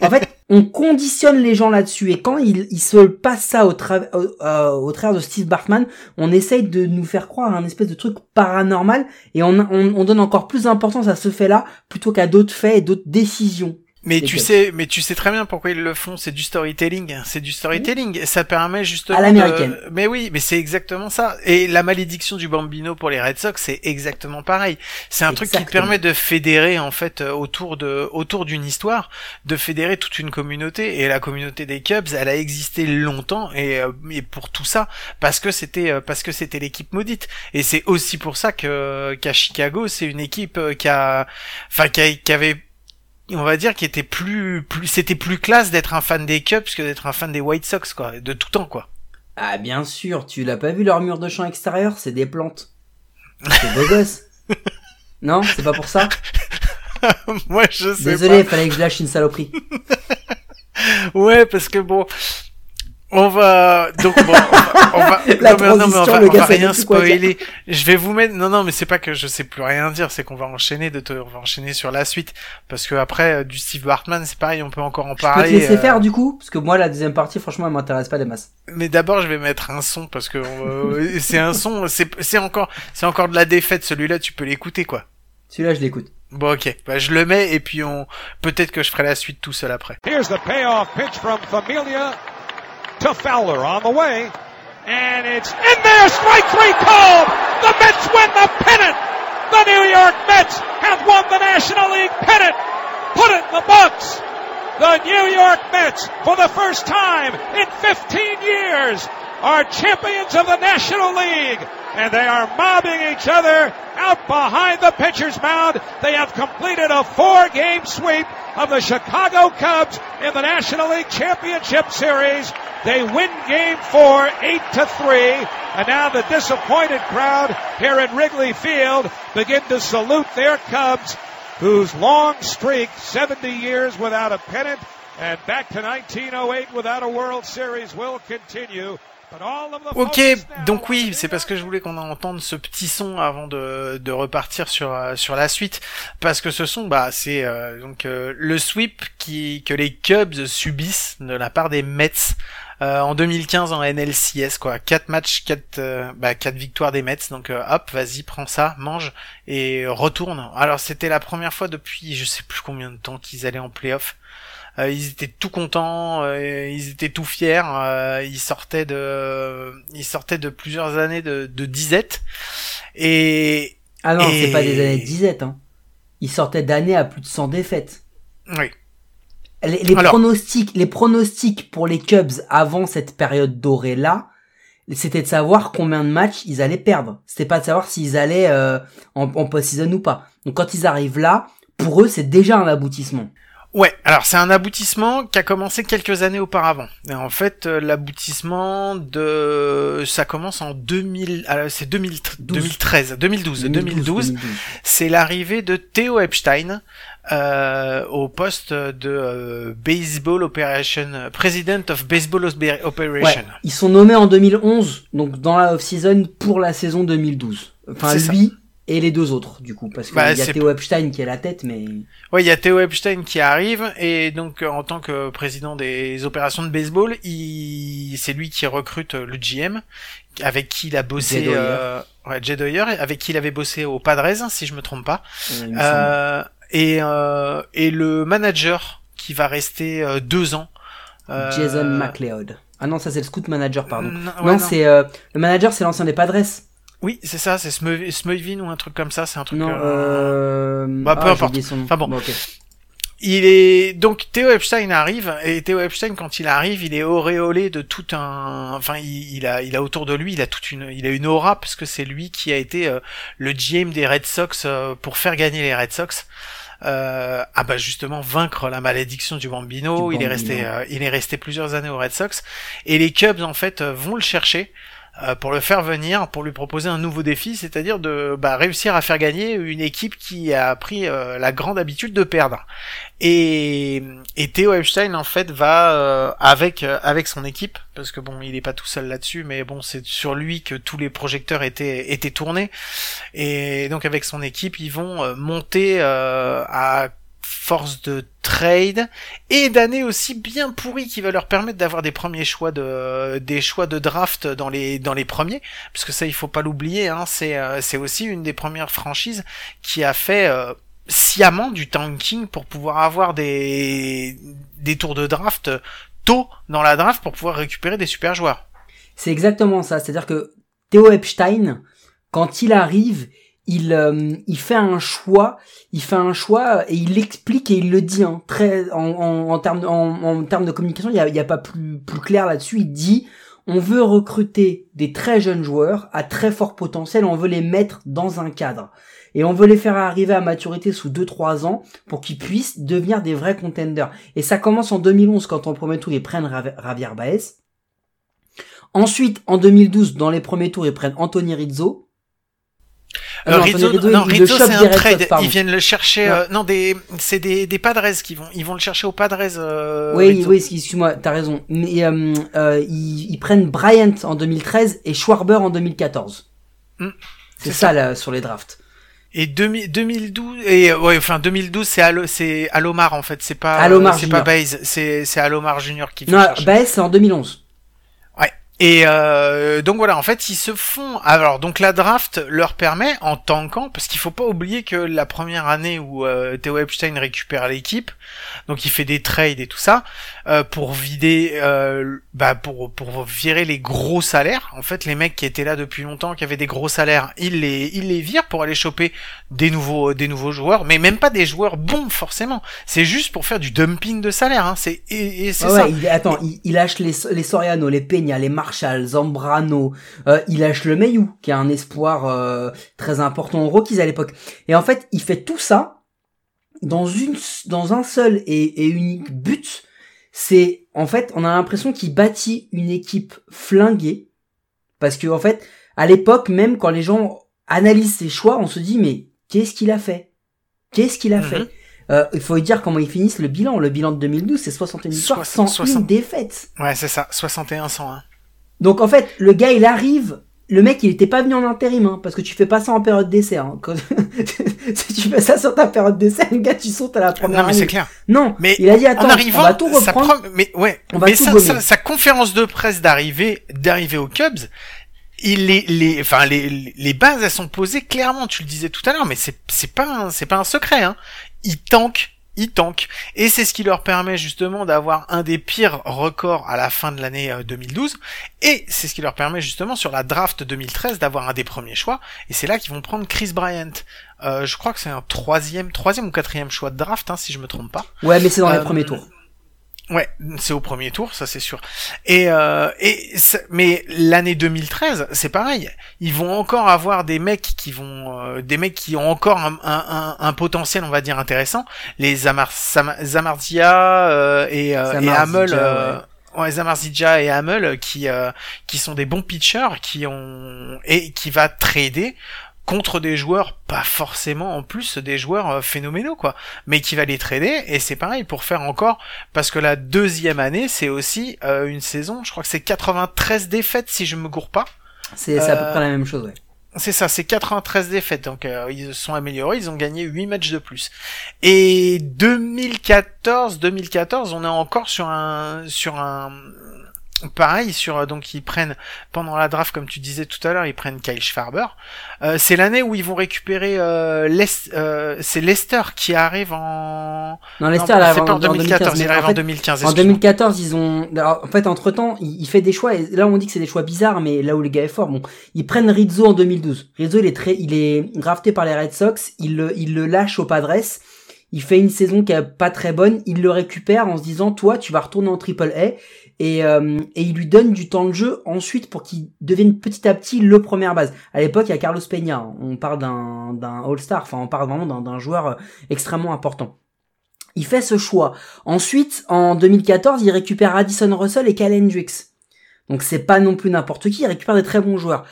en fait, on conditionne les gens là-dessus et quand ils, se passent ça euh, au travers de Steve Bartman, on essaye de nous faire croire à un espèce de truc paranormal et on, on donne encore plus d'importance à ce fait-là plutôt qu'à d'autres faits et d'autres décisions. Mais tu sais, mais tu sais très bien pourquoi ils le font. C'est du storytelling. C'est du storytelling. Et ça permet justement. À l'américaine. de- Mais oui, mais c'est exactement ça. Et la malédiction du Bambino pour les Red Sox, c'est exactement pareil. C'est un truc qui permet de fédérer en fait euh, autour de autour d'une histoire, de fédérer toute une communauté. Et la communauté des Cubs, elle a existé longtemps et, euh, et pour tout ça parce que c'était euh, parce que c'était l'équipe maudite. Et c'est aussi pour ça que qu'à Chicago, c'est une équipe qui a, enfin qui, a- qui avait on va dire qu'il était plus, plus c'était plus classe d'être un fan des Cubs que d'être un fan des White Sox quoi, de tout temps quoi. Ah bien sûr, tu l'as pas vu leur mur de champ extérieur, c'est des plantes. C'est beau gosse. Non, c'est pas pour ça? Moi je sais Désolé, fallait que je lâche une saloperie. Ouais, parce que bon on va donc bon, on va, on va- non, mais, non, mais on va, on va rien spoiler. Je vais vous mettre non non mais c'est pas que je sais plus rien dire, c'est qu'on va enchaîner de te... on va enchaîner sur la suite parce que après euh, du Steve Bartman, c'est pareil, on peut encore en Je peux parler. te laisser euh, faire du coup, parce que moi la deuxième partie, franchement, elle m'intéresse pas des masses. Mais d'abord, je vais mettre un son parce que euh, c'est un son, c'est c'est encore c'est encore de la défaite celui-là, tu peux l'écouter quoi. Celui-là, je l'écoute. Bon ok, bah, je le mets et puis on peut-être que je ferai la suite tout seul après. Here's the payoff pitch from Familia to Fowler on the way. And it's in there, strike three called. The Mets win the pennant. The New York Mets have won the National League pennant. Put it in the books. The New York Mets, for the first time in 15 years, are champions of the National League. And they are mobbing each other out behind the pitcher's mound. They have completed a four-game sweep of the Chicago Cubs in the National League Championship Series. They win game four, eight to three. And now the disappointed crowd here at Wrigley Field begin to salute their Cubs whose long streak, 70 years without a pennant and back to 1908 without a World Series will continue. Ok, donc oui, c'est parce que je voulais qu'on entende ce petit son avant de, de repartir sur euh, sur la suite, parce que ce son, bah c'est euh, donc euh, le sweep qui que les Cubs subissent de la part des Mets. euh, en 2015 en NLCS quoi, quatre matchs, quatre bah quatre victoires des Mets, donc hop, vas-y, prends ça, mange et retourne. Alors c'était la première fois depuis je sais plus combien de temps qu'ils allaient en playoff. Euh, ils étaient tout contents, euh, ils étaient tout fiers. euh, ils sortaient de, ils sortaient de plusieurs années de, de disette. Et Ah non, Et- c'est pas des années de disette, hein. Ils sortaient d'années à plus de 100 défaites. oui, Les, les Alors- pronostics, les pronostics pour les Cubs avant cette période dorée là, c'était de savoir combien de matchs ils allaient perdre. C'était pas de savoir s'ils allaient euh, en, en post-season ou pas. Donc quand ils arrivent là, pour eux c'est déjà un aboutissement. Ouais. Alors c'est un aboutissement qui a commencé quelques années auparavant. Et en fait, euh, l'aboutissement de, ça commence en 2000, alors, c'est 2000 2013, 2012, 2012. c'est l'arrivée de Theo Epstein euh, au poste de euh, Baseball Operation, euh, President of Baseball Operation. Ouais, ils sont nommés en 2011, donc dans la off-season pour la saison 2012. Enfin ça. Et les deux autres du coup, parce qu'il Bah, y a c'est- Theo Epstein qui est la tête, mais Ouais, il y a Theo Epstein qui arrive et donc euh, en tant que président des opérations de baseball, il c'est lui qui recrute le GM avec qui il a bossé Jed euh... ouais, Jed Hoyer, avec qui il avait bossé au Padres si je me trompe pas. euh. Euh, et euh, et le manager qui va rester euh, deux ans. euh, Jason McLeod. Ah non, ça c'est le scout manager, pardon. Non, non, ouais, c'est euh, le manager, c'est l'ancien des Padres. Oui, c'est ça, c'est Smeu- Smeuvin ou un truc comme ça, c'est un truc. Non, euh, euh... Bah, peu ah, importe. Enfin bon. ok. Il est donc Theo Epstein arrive et Theo Epstein quand il arrive, il est auréolé de tout un, enfin il, il a il a autour de lui, il a toute une, il a une aura parce que c'est lui qui a été euh, le GM des Red Sox euh, pour faire gagner les Red Sox. Euh, ah bah justement vaincre la malédiction du Bambino. Du il est resté, euh, il est resté plusieurs années aux Red Sox et les Cubs en fait vont le chercher. Euh, pour le faire venir, pour lui proposer un nouveau défi, c'est-à-dire de bah, réussir à faire gagner une équipe qui a pris euh, la grande habitude de perdre. Et, et Theo Epstein en fait va euh, avec avec son équipe, parce que bon, il est pas tout seul là-dessus, mais bon, c'est sur lui que tous les projecteurs étaient étaient tournés. Et donc avec son équipe, ils vont monter à force de trade et d'années aussi bien pourries qui va leur permettre d'avoir des premiers choix de des choix de draft dans les dans les premiers parce que ça il faut pas l'oublier hein, c'est euh, c'est aussi une des premières franchises qui a fait euh, sciemment du tanking pour pouvoir avoir des des tours de draft tôt dans la draft pour pouvoir récupérer des super joueurs. C'est exactement ça, c'est-à-dire que Theo Epstein quand il arrive, il, euh, il fait un choix, il fait un choix et il l'explique et il le dit hein, très en, en, en termes en, en termes de communication, il y a, y a pas plus plus clair là-dessus. Il dit on veut recruter des très jeunes joueurs à très fort potentiel, on veut les mettre dans un cadre et on veut les faire arriver à maturité sous 2-3 ans pour qu'ils puissent devenir des vrais contenders. Et ça commence en 2011 quand en premier tour ils prennent Javier Baez. Ensuite, en 2012, dans les premiers tours, ils prennent Anthony Rizzo. Euh, Rizzo, non, Rizzo c'est un trade. Ils viennent le chercher. Euh, non, des, c'est des, des Padres qui vont, ils vont le chercher aux Padres. Euh, oui, Rizzo. oui, excuse-moi, t'as raison. Mais euh, euh, ils, ils, prennent Bryant en 2013 et Schwarber en 2014. Mm, c'est ça, ça, là sur les drafts. Et 2012 et ouais, enfin 2012 c'est Alo, c'est Alomar en fait, c'est pas Alomar c'est pas Baze, c'est c'est Alomar Junior qui. Non, Baze c'est en 2011. Et euh, donc voilà, en fait, ils se font. Alors donc la draft leur permet en tankant, parce qu'il faut pas oublier que la première année où euh, Theo Epstein récupère l'équipe, donc il fait des trades et tout ça euh, pour vider, euh, bah pour pour virer les gros salaires. En fait, les mecs qui étaient là depuis longtemps, qui avaient des gros salaires, ils les ils les virent pour aller choper des nouveaux des nouveaux joueurs, mais même pas des joueurs bons forcément. C'est juste pour faire du dumping de salaire. Hein. C'est et, et c'est ouais, ça. Il, attends, il, il lâche les les Soriano, les Peña, les Marshall, Zambrano, euh, il lâche le Mayu, qui est un espoir euh, très important aux Rockies à l'époque. Et en fait, il fait tout ça dans une dans un seul et, et unique but. C'est en fait, on a l'impression qu'il bâtit une équipe flinguée parce que en fait, à l'époque, même quand les gens analysent ses choix, on se dit mais qu'est-ce qu'il a fait? Qu'est-ce qu'il a mm -hmm. fait? Euh, il faut dire comment ils finissent le bilan. Le bilan de 2012, c'est 61 victoires, 101 60... défaites. Ouais, c'est ça, 61-101. Donc en fait, le gars, il arrive. Le mec, il était pas venu en intérim, hein, parce que tu fais pas ça en période d'essai. Hein. si tu fais ça sur ta période d'essai, le gars, tu sautes à la première. Non, mais c'est clair. Non, mais il a dit attends, en arrivant, on va tout reprendre. Mais ouais, on va mais sa, sa, sa, conférence de presse d'arrivée, d'arrivée aux Cubs, il les, les, enfin les, les bases elles sont posées clairement. Tu le disais tout à l'heure, mais c'est c'est pas c'est pas un secret. Hein. Il tank ils tankent. Et c'est ce qui leur permet justement d'avoir un des pires records à la fin de l'année 2012. Et c'est ce qui leur permet justement sur la draft 2013 d'avoir un des premiers choix. Et c'est là qu'ils vont prendre Chris Bryant. Euh, je crois que c'est un troisième, troisième ou quatrième choix de draft, hein, si je me trompe pas. Ouais, mais c'est dans euh, les premiers tours. Ouais, c'est au premier tour, ça c'est sûr. Et, euh, et mais l'année 2013, c'est pareil. Ils vont encore avoir des mecs qui vont, euh, des mecs qui ont encore un, un, un, potentiel, on va dire intéressant. Les Zamar, Zamardia euh, et, et Hamel. Ouais. Ouais, Zamarzidja et Hamel qui qui sont des bons pitchers qui ont et qui va trader contre des joueurs pas forcément en plus des joueurs euh, phénoménaux quoi. Mais qui va les trader et c'est pareil pour faire encore parce que la deuxième année c'est aussi euh, une saison je crois que c'est 93 défaites si je me gourre pas. C'est euh, à peu près la même chose ouais. c'est ça, c'est 93 défaites, donc euh, ils se sont améliorés, ils ont gagné 8 matchs de plus. Et 2014, 2014, on est encore sur un sur un Pareil sur donc ils prennent pendant la draft comme tu disais tout à l'heure ils prennent Kyle Schwarber. Euh, c'est l'année où ils vont récupérer euh, euh, c'est Leicester qui arrive en non Leicester non, arrive en, en 2014, 2015, il arrive en, fait, en 2015. En 2014 ils ont en fait entre temps il, il, fait des choix et là on dit que c'est des choix bizarres mais là où le gars est fort bon ils prennent Rizzo en 2012. Rizzo il est très il est drafté par les Red Sox il le il le lâche au Padres il fait une saison qui est pas très bonne, il le récupère en se disant toi tu vas retourner en Triple A et, euh, il lui donne du temps de jeu ensuite pour qu'il devienne petit à petit le première base. À l'époque il y a Carlos Peña, on parle d'un d'un All-Star, enfin on parle vraiment d'un joueur euh, extrêmement important. Il fait ce choix. Ensuite en 2014 il récupère Addison Russell et Cal Hendricks. Donc c'est pas non plus n'importe qui, il récupère des très bons joueurs.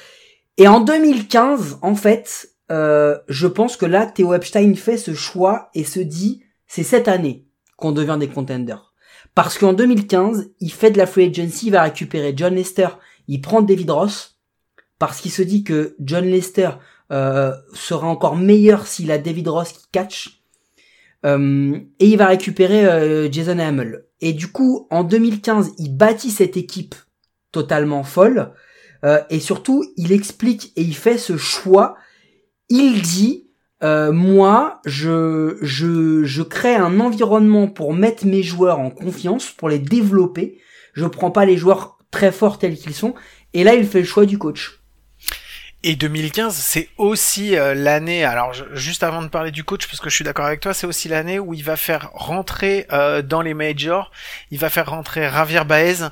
Et en 2015, en fait, euh, je pense que là, Theo Epstein fait ce choix et se dit, c'est cette année qu'on devient des contenders. Parce qu'en 2015, il fait de la free agency, il va récupérer John Lester, il prend David Ross, parce qu'il se dit que John Lester euh, sera encore meilleur s'il a David Ross qui catch. Euh, et il va récupérer euh, Jason Hamill. Et du coup, en 2015, il bâtit cette équipe totalement folle. Et surtout, il explique et il fait ce choix. Il dit, euh, moi, je, je, je crée un environnement pour mettre mes joueurs en confiance, pour les développer. Je prends pas les joueurs très forts tels qu'ils sont. Et là, il fait le choix du coach. Et 2015, c'est aussi euh, l'année. Alors, je- juste avant de parler du coach, parce que je suis d'accord avec toi, c'est aussi l'année où il va faire rentrer euh, dans les majors, il va faire rentrer Javier Baez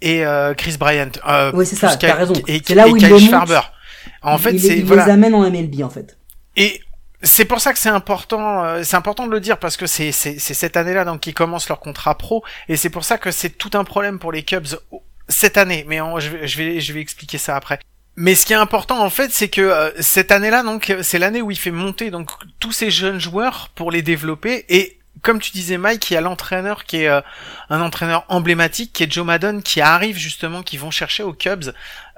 et euh, Chris Bryant. Euh, Oui, c'est ça, t'as raison. Et, C'est là et où il Kyle le monte. Schwarber. En fait, il, c'est il voilà. les amène en MLB en fait. Et c'est pour ça que c'est important, euh, c'est important de le dire parce que c'est cette année-là donc qu'ils commencent leur contrat pro et c'est pour ça que c'est tout un problème pour les Cubs cette année. Mais on- je vais je vais je vais expliquer ça après. Mais ce qui est important en fait, c'est que euh, cette année-là donc c'est l'année où il fait monter donc tous ces jeunes joueurs pour les développer et comme tu disais Mike, il y a l'entraîneur qui est euh, un entraîneur emblématique qui est Joe Madden qui arrive justement qui vont chercher aux Cubs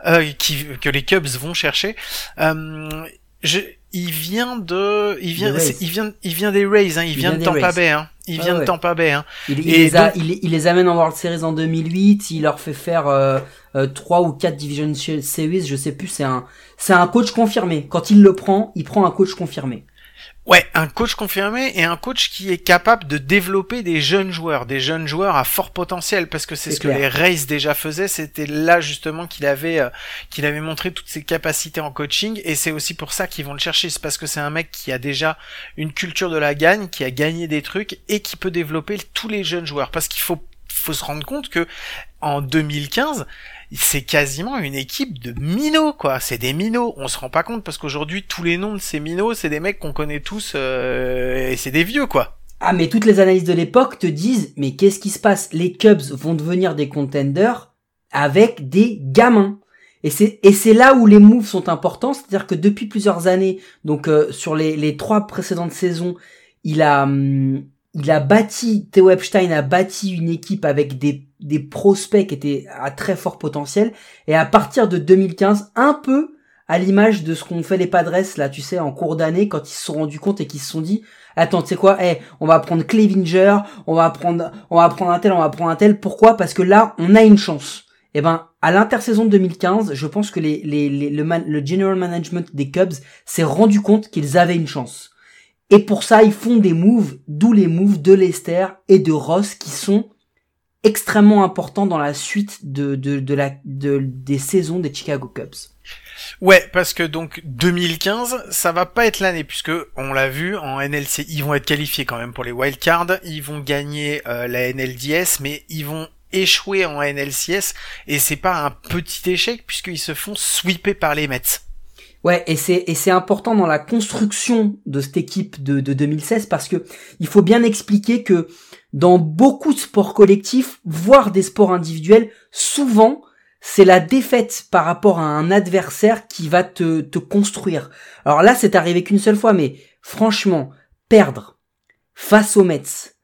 euh, qui que les Cubs vont chercher. Euh, je, il vient de, il vient, Des Rays. c'est- il vient, il vient des Rays, hein, il, vient, vient de des Tampa Rays. Bay, hein, il Ah vient de. Tampa Bay, hein. Il, il Et les a, donc- il, il les amène en World Series en 2008. Il leur fait faire euh, euh, trois ou quatre Division Series, je sais plus. C'est un, c'est un coach confirmé. Quand il le prend, il prend un coach confirmé. Ouais, un coach confirmé et un coach qui est capable de développer des jeunes joueurs, des jeunes joueurs à fort potentiel, parce que c'est ce que les Rays déjà faisaient. C'était là justement qu'il avait, euh, qu'il avait montré toutes ses capacités en coaching, et c'est aussi pour ça qu'ils vont le chercher. C'est parce que c'est un mec qui a déjà une culture de la gagne, qui a gagné des trucs et qui peut développer tous les jeunes joueurs. Parce qu'il faut, faut se rendre compte que en 2015, c'est quasiment une équipe de minots, quoi. C'est des minots. On se rend pas compte parce qu'aujourd'hui, tous les noms de ces minots, c'est des mecs qu'on connaît tous, euh, et c'est des vieux, quoi. Ah, mais toutes les analyses de l'époque te disent, mais qu'est-ce qui se passe? Les Cubs vont devenir des contenders avec des gamins. Et c'est et c'est là où les moves sont importants, c'est-à-dire que depuis plusieurs années, donc euh, sur les, les trois précédentes saisons, il a hum, il a bâti Theo Epstein a bâti une équipe avec des des prospects qui étaient à très fort potentiel et à partir de 2015, un peu à l'image de ce qu'ont fait les Padres là, tu sais, en cours d'année quand ils se sont rendus compte et qu'ils se sont dit attends, tu sais quoi, eh, on va prendre Clevinger, on va prendre, on va prendre un tel, on va prendre un tel. Pourquoi? Parce que là, on a une chance. Eh ben, à l'intersaison de 2015, je pense que les, les, les- le, le general management des Cubs s'est rendu compte qu'ils avaient une chance. Et pour ça, ils font des moves, d'où les moves de Lester et de Ross qui sont extrêmement importants dans la suite de, des saisons des Chicago Cubs. Ouais, parce que donc 2015, ça va pas être l'année puisque on l'a vu en NLC, ils vont être qualifiés quand même pour les wildcards, ils vont gagner euh, la NLDS, mais ils vont échouer en NLCS et c'est pas un petit échec puisqu'ils se font sweeper par les Mets. Ouais, et c'est et c'est important dans la construction de cette équipe de, de 2016 parce que il faut bien expliquer que dans beaucoup de sports collectifs, voire des sports individuels, souvent c'est la défaite par rapport à un adversaire qui va te, te construire. Alors là, c'est arrivé qu'une seule fois, mais franchement, perdre face aux Mets,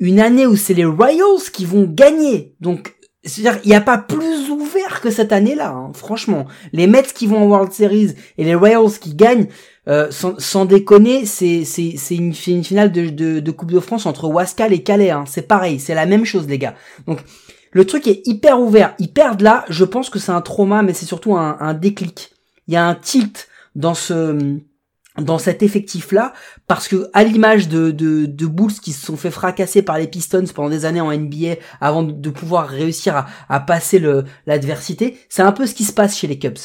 une année où c'est les Royals qui vont gagner, donc c'est-à-dire il n'y a pas plus ouvert que cette année-là, hein, franchement. Les Mets qui vont en World Series et les Royals qui gagnent, euh, sans, déconner, c'est une, une finale de Coupe de France entre Wascal et Calais. Hein. C'est pareil, c'est la même chose, les gars. Donc le truc est hyper ouvert. Ils perdent là, je pense que c'est un trauma, mais c'est surtout un, un déclic. Il y a un tilt dans ce dans cet effectif-là, parce que à l'image de, de, de Bulls qui se sont fait fracasser par les Pistons pendant des années en NBA avant de, pouvoir réussir à, à passer l'adversité, c'est un peu ce qui se passe chez les Cubs.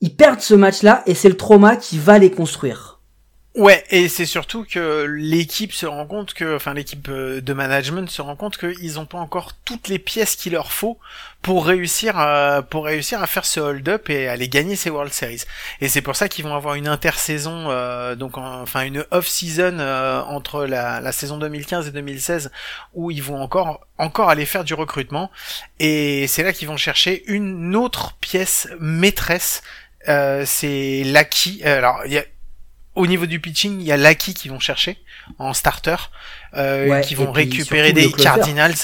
Ils perdent ce match-là et c'est le trauma qui va les construire. Ouais, et c'est surtout que l'équipe se rend compte que, enfin l'équipe euh, de management se rend compte qu'ils n'ont pas encore toutes les pièces qu'il leur faut pour réussir à, pour réussir à faire ce hold-up et aller gagner ces World Series. Et c'est pour ça qu'ils vont avoir une intersaison, euh, donc enfin une off-season euh, entre la, la saison 2015 et 2016 où ils vont encore encore aller faire du recrutement. Et c'est là qu'ils vont chercher une autre pièce maîtresse. Euh, c'est Lucky. Alors il y a au niveau du pitching, il y a Lucky qui vont chercher en starter, euh, Ouais, qui vont récupérer des. Cardinals.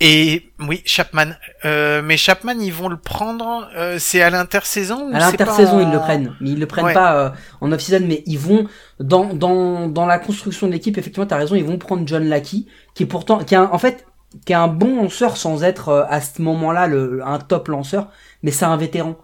Et oui, Chapman. Euh, mais Chapman, ils vont le prendre. euh, c'est à l'intersaison ou À l'intersaison, ils le en- prennent, mais ils le prennent Ouais. pas euh, en off-season, mais ils vont dans dans dans la construction de l'équipe. Effectivement, t'as raison, ils vont prendre John Lackey, qui est pourtant, qui est un- en fait, qui est un bon lanceur sans être euh, à ce moment-là le un top lanceur, mais c'est un vétéran.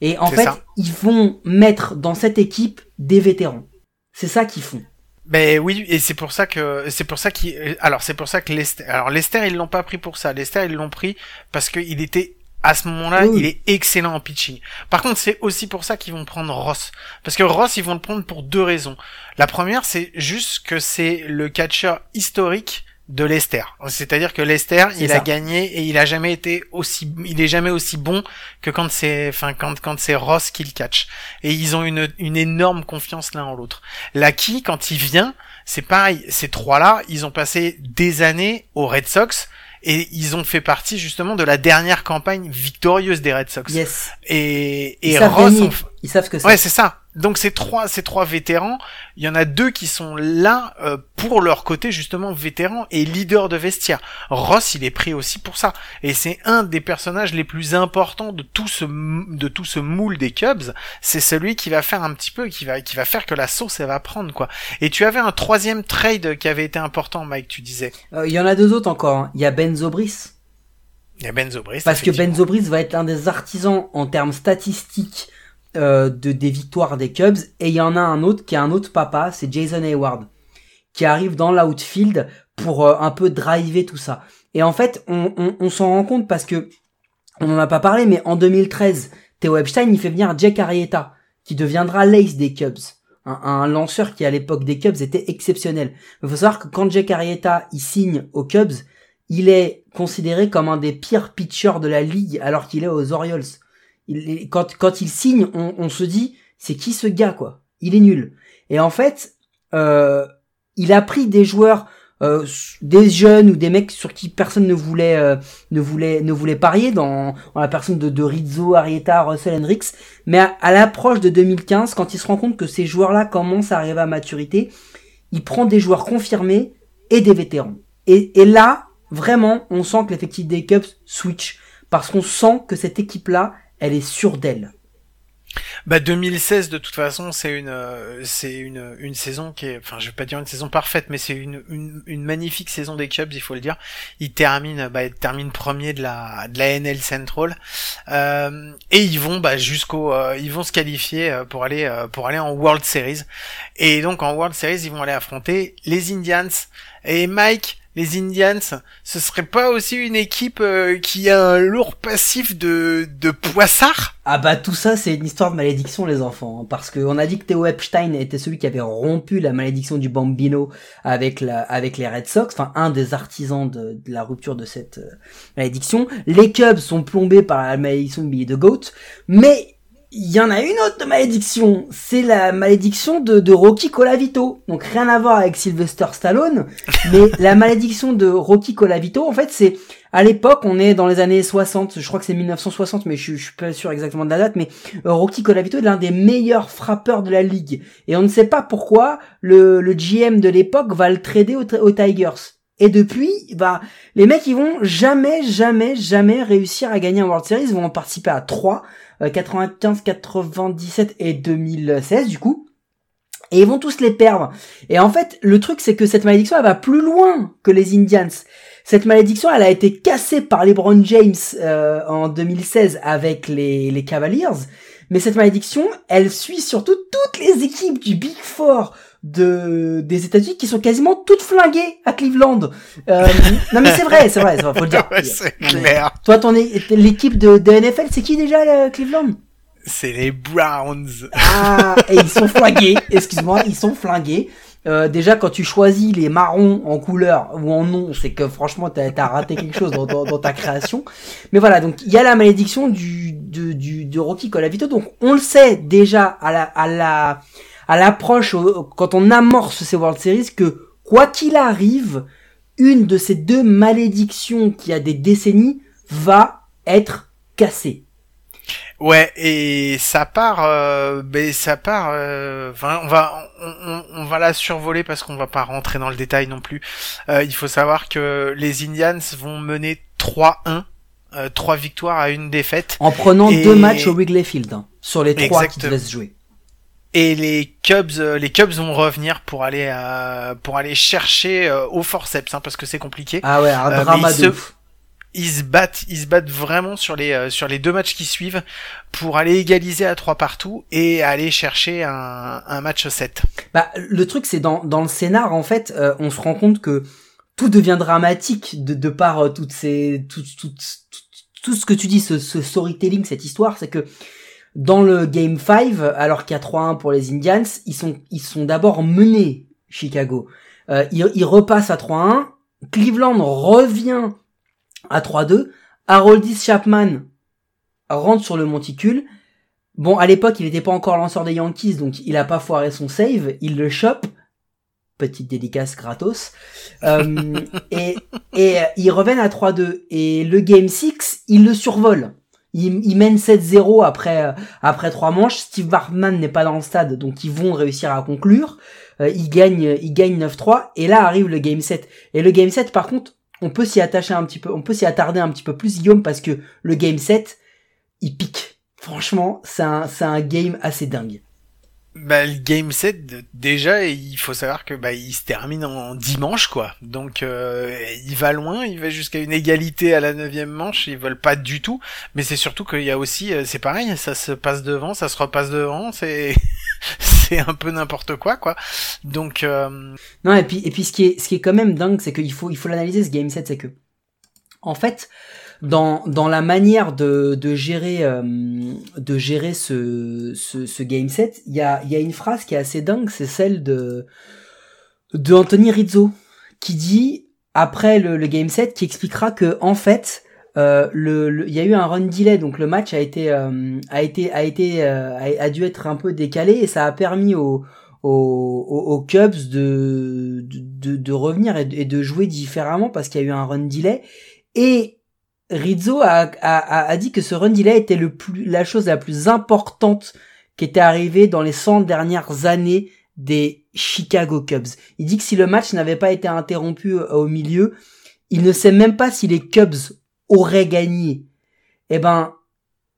Et en fait, ça. ils vont mettre dans cette équipe des vétérans. C'est ça qu'ils font. Ben oui, et c'est pour ça que c'est pour ça qu'il alors c'est pour ça que Lester alors Lester ils l'ont pas pris pour ça. Lester ils l'ont pris parce qu'il était à ce moment-là, Oui. il est excellent en pitching. Par contre, c'est aussi pour ça qu'ils vont prendre Ross parce que Ross ils vont le prendre pour deux raisons. La première, c'est juste que c'est le catcher historique de Lester. C'est-à-dire que Lester, il ça. a gagné et il a jamais été aussi il est jamais aussi bon que quand c'est enfin quand quand c'est Ross qui le catch. Et ils ont une une énorme confiance l'un en l'autre. Lucky, quand il vient, c'est pareil. Ces trois-là, ils ont passé des années aux Red Sox et ils ont fait partie justement de la dernière campagne victorieuse des Red Sox. Yes. Et, et Ross. Ils savent ce que c'est. ouais, c'est ça. Donc ces trois, ces trois vétérans, il y en a deux qui sont là euh, pour leur côté justement vétérans et leaders de vestiaire. Ross, il est pris aussi pour ça, et c'est un des personnages les plus importants de tout ce de tout ce moule des Cubs. C'est celui qui va faire un petit peu, qui va qui va faire que la sauce elle va prendre quoi. Et tu avais un troisième trade qui avait été important, Mike, tu disais. Euh, Il y en a deux autres encore. hein. Il y a Ben Zobris. Il y a Ben Zobrist. Parce que Ben effectivement. Zobris va être l'un des artisans en termes statistiques de des victoires des Cubs. Et il y en a un autre qui est un autre papa, c'est Jason Hayward, qui arrive dans l'outfield pour euh, un peu driver tout ça. Et en fait, on, s'en rend compte parce que on n'en a pas parlé, mais en 2013, Theo Epstein, il fait venir Jack Arrieta, qui deviendra l'ace des Cubs. Un, un lanceur qui, à l'époque des Cubs, était exceptionnel. Il faut savoir que quand Jack Arrieta, il signe aux Cubs, il est considéré comme un des pires pitchers de la ligue, alors qu'il est aux Orioles. Quand, quand il signe, on, on se dit, c'est qui ce gars, quoi? Il est nul. Et en fait, euh, il a pris des joueurs, euh, des jeunes ou des mecs sur qui personne ne voulait, euh, ne voulait, ne voulait parier dans, dans la personne de, de Rizzo, Arrieta, Russell Hendricks. Mais à, à l'approche de 2015, quand il se rend compte que ces joueurs-là commencent à arriver à maturité, il prend des joueurs confirmés et des vétérans. Et, et là, vraiment, on sent que l'effectif des Cubs switch. Parce qu'on sent que cette équipe-là, elle est sûre d'elle. Bah 2016 de toute façon c'est une euh, c'est une une saison qui est enfin je vais pas dire une saison parfaite mais c'est une, une magnifique saison des Cubs il faut le dire. Ils terminent bah terminent premier de la de la NL Central. Euh, et ils vont bah jusqu'au euh, ils vont se qualifier euh, pour aller pour aller en World Series. Et donc en World Series ils vont aller affronter les Indians. Et Mike les Indians, ce serait pas aussi une équipe euh, qui a un lourd passif de, de poissard Ah bah tout ça, c'est une histoire de malédiction, les enfants. hein, parce qu'on a dit que Theo Epstein était celui qui avait rompu la malédiction du Bambino avec la, avec les Red Sox, enfin un des artisans de, de la rupture de cette euh, malédiction. Les Cubs sont plombés par la malédiction de Billy the Goat, mais il y en a une autre malédiction, c'est la malédiction de, de Rocky Colavito. Donc rien à voir avec Sylvester Stallone, mais la malédiction de Rocky Colavito, en fait, c'est à l'époque, on est dans les années 60, je crois que c'est 1960, mais je, suis- je suis pas sûr exactement de la date, mais euh, Rocky Colavito est l'un des meilleurs frappeurs de la ligue. Et on ne sait pas pourquoi le, le GM de l'époque va le trader aux, Tigers. Et depuis, bah, les mecs, ils vont jamais, jamais, jamais réussir à gagner un World Series. Ils vont en participer à 3, 95, 97 et 2016, du coup. Et ils vont tous les perdre. Et en fait, le truc, c'est que cette malédiction, elle va plus loin que les Indians. Cette malédiction, elle a été cassée par LeBron James euh, en 2016 avec les, les Cavaliers. Mais cette malédiction, elle suit surtout toutes les équipes du Big Four de des États-Unis qui sont quasiment toutes flinguées à Cleveland. Euh, non mais c'est vrai, c'est vrai, vrai, faut le dire. Ouais, c'est clair. Toi, ton l'équipe de, de NFL, c'est qui déjà Cleveland? C'est les Browns. Ah, et ils sont flingués. Excuse-moi, ils sont flingués. Euh, déjà, quand tu choisis les marrons en couleur ou en nom, c'est que franchement, t'as as raté quelque chose dans, dans, dans, ta création. Mais voilà, donc il y a la malédiction du de, du de Rocky Colavito. Donc on le sait déjà à la à la à l'approche quand on amorce ces World Series que quoi qu'il arrive, une de ces deux malédictions qui a des décennies va être cassée. Ouais, et ça part, euh, ben ça part. Euh, enfin, on va, on, on, va la survoler parce qu'on va pas rentrer dans le détail non plus. Euh, il faut savoir que les Indians vont mener 3-1, euh, trois victoires à une défaite. En prenant deux matchs au Wrigley Field hein, sur les trois qui se jouer. Et les Cubs, euh, les Cubs vont revenir pour aller, pour aller chercher au forceps, hein, parce que c'est compliqué. Ah ouais, un drama de ouf ils se battent, ils se battent vraiment sur les euh, sur les deux matchs qui suivent pour aller égaliser à trois partout et aller chercher un, un match 7. Bah le truc c'est dans dans le scénar en fait, euh, on se rend compte que tout devient dramatique de de par euh, toutes ces tout, tout, tout, ce que tu dis ce, ce storytelling cette histoire, c'est que dans le game 5 alors qu'il y a 3-1 pour les Indians, ils sont ils sont d'abord menés Chicago. Euh, ils, ils repassent à 3-1, Cleveland revient à 3-2. Haroldis Chapman rentre sur le monticule. Bon, à l'époque, il n'était pas encore lanceur des Yankees, donc il a pas foiré son save. Il le chope. Petite dédicace gratos. Euh, et, et ils reviennent à 3-2. Et le Game 6, il le survole. Il, il mène 7-0 après après trois manches. Steve Bartman n'est pas dans le stade, donc ils vont réussir à conclure. Euh, ils gagnent ils gagnent 9-3 et là arrive le game 7. Et le game 7 par contre, on peut s'y attacher un petit peu, on peut s'y attarder un petit peu plus, Guillaume, parce que le game 7, il pique. Franchement, c'est un, c'est un game assez dingue. Bah, le game 7, déjà, il faut savoir que bah, il se termine en dimanche, quoi. Donc, euh, il va loin, il va jusqu'à une égalité à la neuvième manche, ils veulent pas du tout. Mais c'est surtout qu'il y a aussi, euh, c'est pareil, ça se passe devant, ça se repasse devant, c'est c'est un peu n'importe quoi, quoi. Donc, euh... non, et puis et puis ce qui est ce qui est quand même dingue, c'est qu'il faut il faut l'analyser ce game 7, c'est que en fait, dans, dans la manière de, de gérer euh, de gérer ce, ce, ce game set, il y a, y a une phrase qui est assez dingue, c'est celle de de Anthony Rizzo qui dit après le, le game set qui expliquera que en fait euh, le, il y a eu un run delay donc le match a été euh, a été a été euh, a, dû être un peu décalé et ça a permis aux aux, aux Cubs de, de, de revenir et de, et de jouer différemment parce qu'il y a eu un run delay. Et Rizzo a, a, a, dit que ce run delay était le plus, la chose la plus importante qui était arrivée dans les 100 dernières années des Chicago Cubs. Il dit que si le match n'avait pas été interrompu euh, au milieu, il ne sait même pas si les Cubs auraient gagné. Eh ben,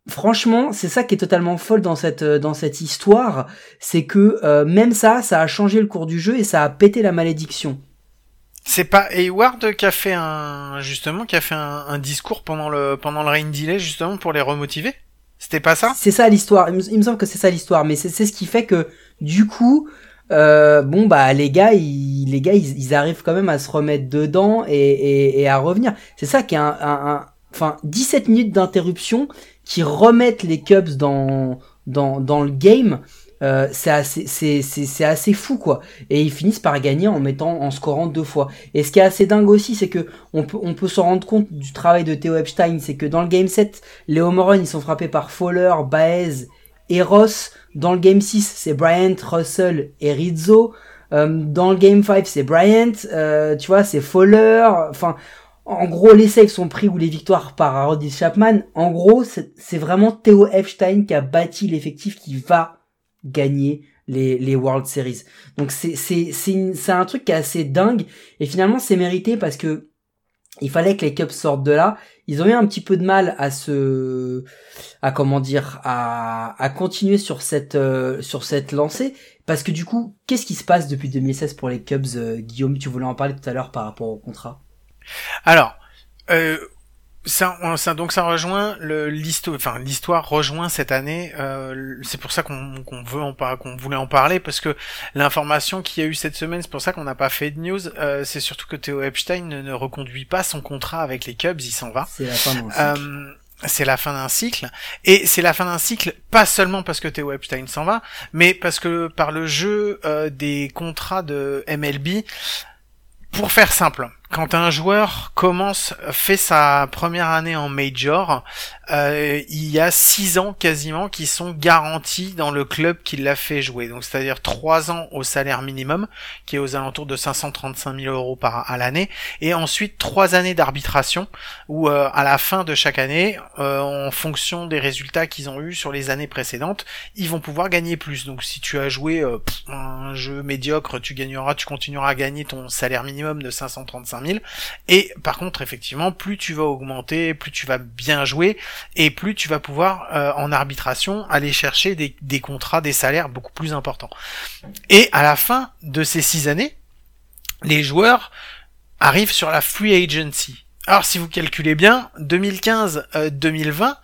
franchement, c'est ça qui est totalement folle dans cette euh, dans cette histoire, c'est que euh, même ça, ça a changé le cours du jeu et ça a pété la malédiction. C'est pas Hayward qui a fait un justement qui a fait un, discours pendant le pendant le rain delay justement pour les remotiver? C'était pas ça? C'est ça l'histoire. Il, me semble que c'est ça l'histoire, mais c'est ce qui fait que du coup, euh, bon bah les gars, ils, les gars, ils, arrivent quand même à se remettre dedans et, et, et à revenir. C'est ça qui est un, un, enfin 17 minutes d'interruption qui remettent les Cubs dans dans dans le game. Euh, c'est assez, c'est, assez fou quoi. Et ils finissent par gagner en mettant, en scorant deux fois. Et ce qui est assez dingue aussi, c'est que on peut, on peut se rendre compte du travail de Theo Epstein, c'est que dans le game 7, les home ils sont frappés par Fowler, Baez et Ross. Dans le game 6, c'est Bryant, Russell et Rizzo. Euh, dans le game 5, c'est Bryant, euh, tu vois, c'est Fowler. Enfin, en gros, les saves sont pris ou les victoires par Harold Chapman. En gros, c'est vraiment Theo Epstein qui a bâti l'effectif qui va gagner les, les World Series. Donc c'est c'est c'est un truc qui est assez dingue et finalement c'est mérité parce que il fallait que les Cubs sortent de là. Ils ont eu un petit peu de mal à se à comment dire à à continuer sur cette euh, sur cette lancée parce que du coup, qu'est-ce qui se passe depuis 2016 pour les Cubs euh, Guillaume, tu voulais en parler tout à l'heure par rapport au contrat Alors, euh, ça, ça, donc ça rejoint le l'histoire, enfin l'histoire rejoint cette année. Euh, c'est pour ça qu'on veut en qu'on voulait en parler parce que l'information qu'il y a eu cette semaine, c'est pour ça qu'on n'a pas fait de news. Euh, c'est surtout que Theo Epstein ne, reconduit pas son contrat avec les Cubs, il s'en va. C'est la fin. Euh, c'est la fin d'un cycle, et c'est la fin d'un cycle pas seulement parce que Theo Epstein s'en va, mais parce que par le jeu euh, des contrats de MLB, pour faire simple, quand un joueur commence, fait sa première année en major, euh, il y a six ans quasiment qui sont garantis dans le club qui l'a fait jouer. Donc c'est-à-dire trois ans au salaire minimum, qui est aux alentours de 535 000 euros par à l'année, et ensuite trois années d'arbitration, où euh, à la fin de chaque année, euh, en fonction des résultats qu'ils ont eu sur les années précédentes, ils vont pouvoir gagner plus. Donc si tu as joué euh, un jeu médiocre, tu gagneras, tu continueras à gagner ton salaire minimum de 535 000. Et par contre, effectivement, plus tu vas augmenter, plus tu vas bien jouer, et plus tu vas pouvoir euh, en arbitration aller chercher des, des contrats, des salaires beaucoup plus importants. Et à la fin de ces six années, les joueurs arrivent sur la free agency. Alors si vous calculez bien, 2015-2020, euh,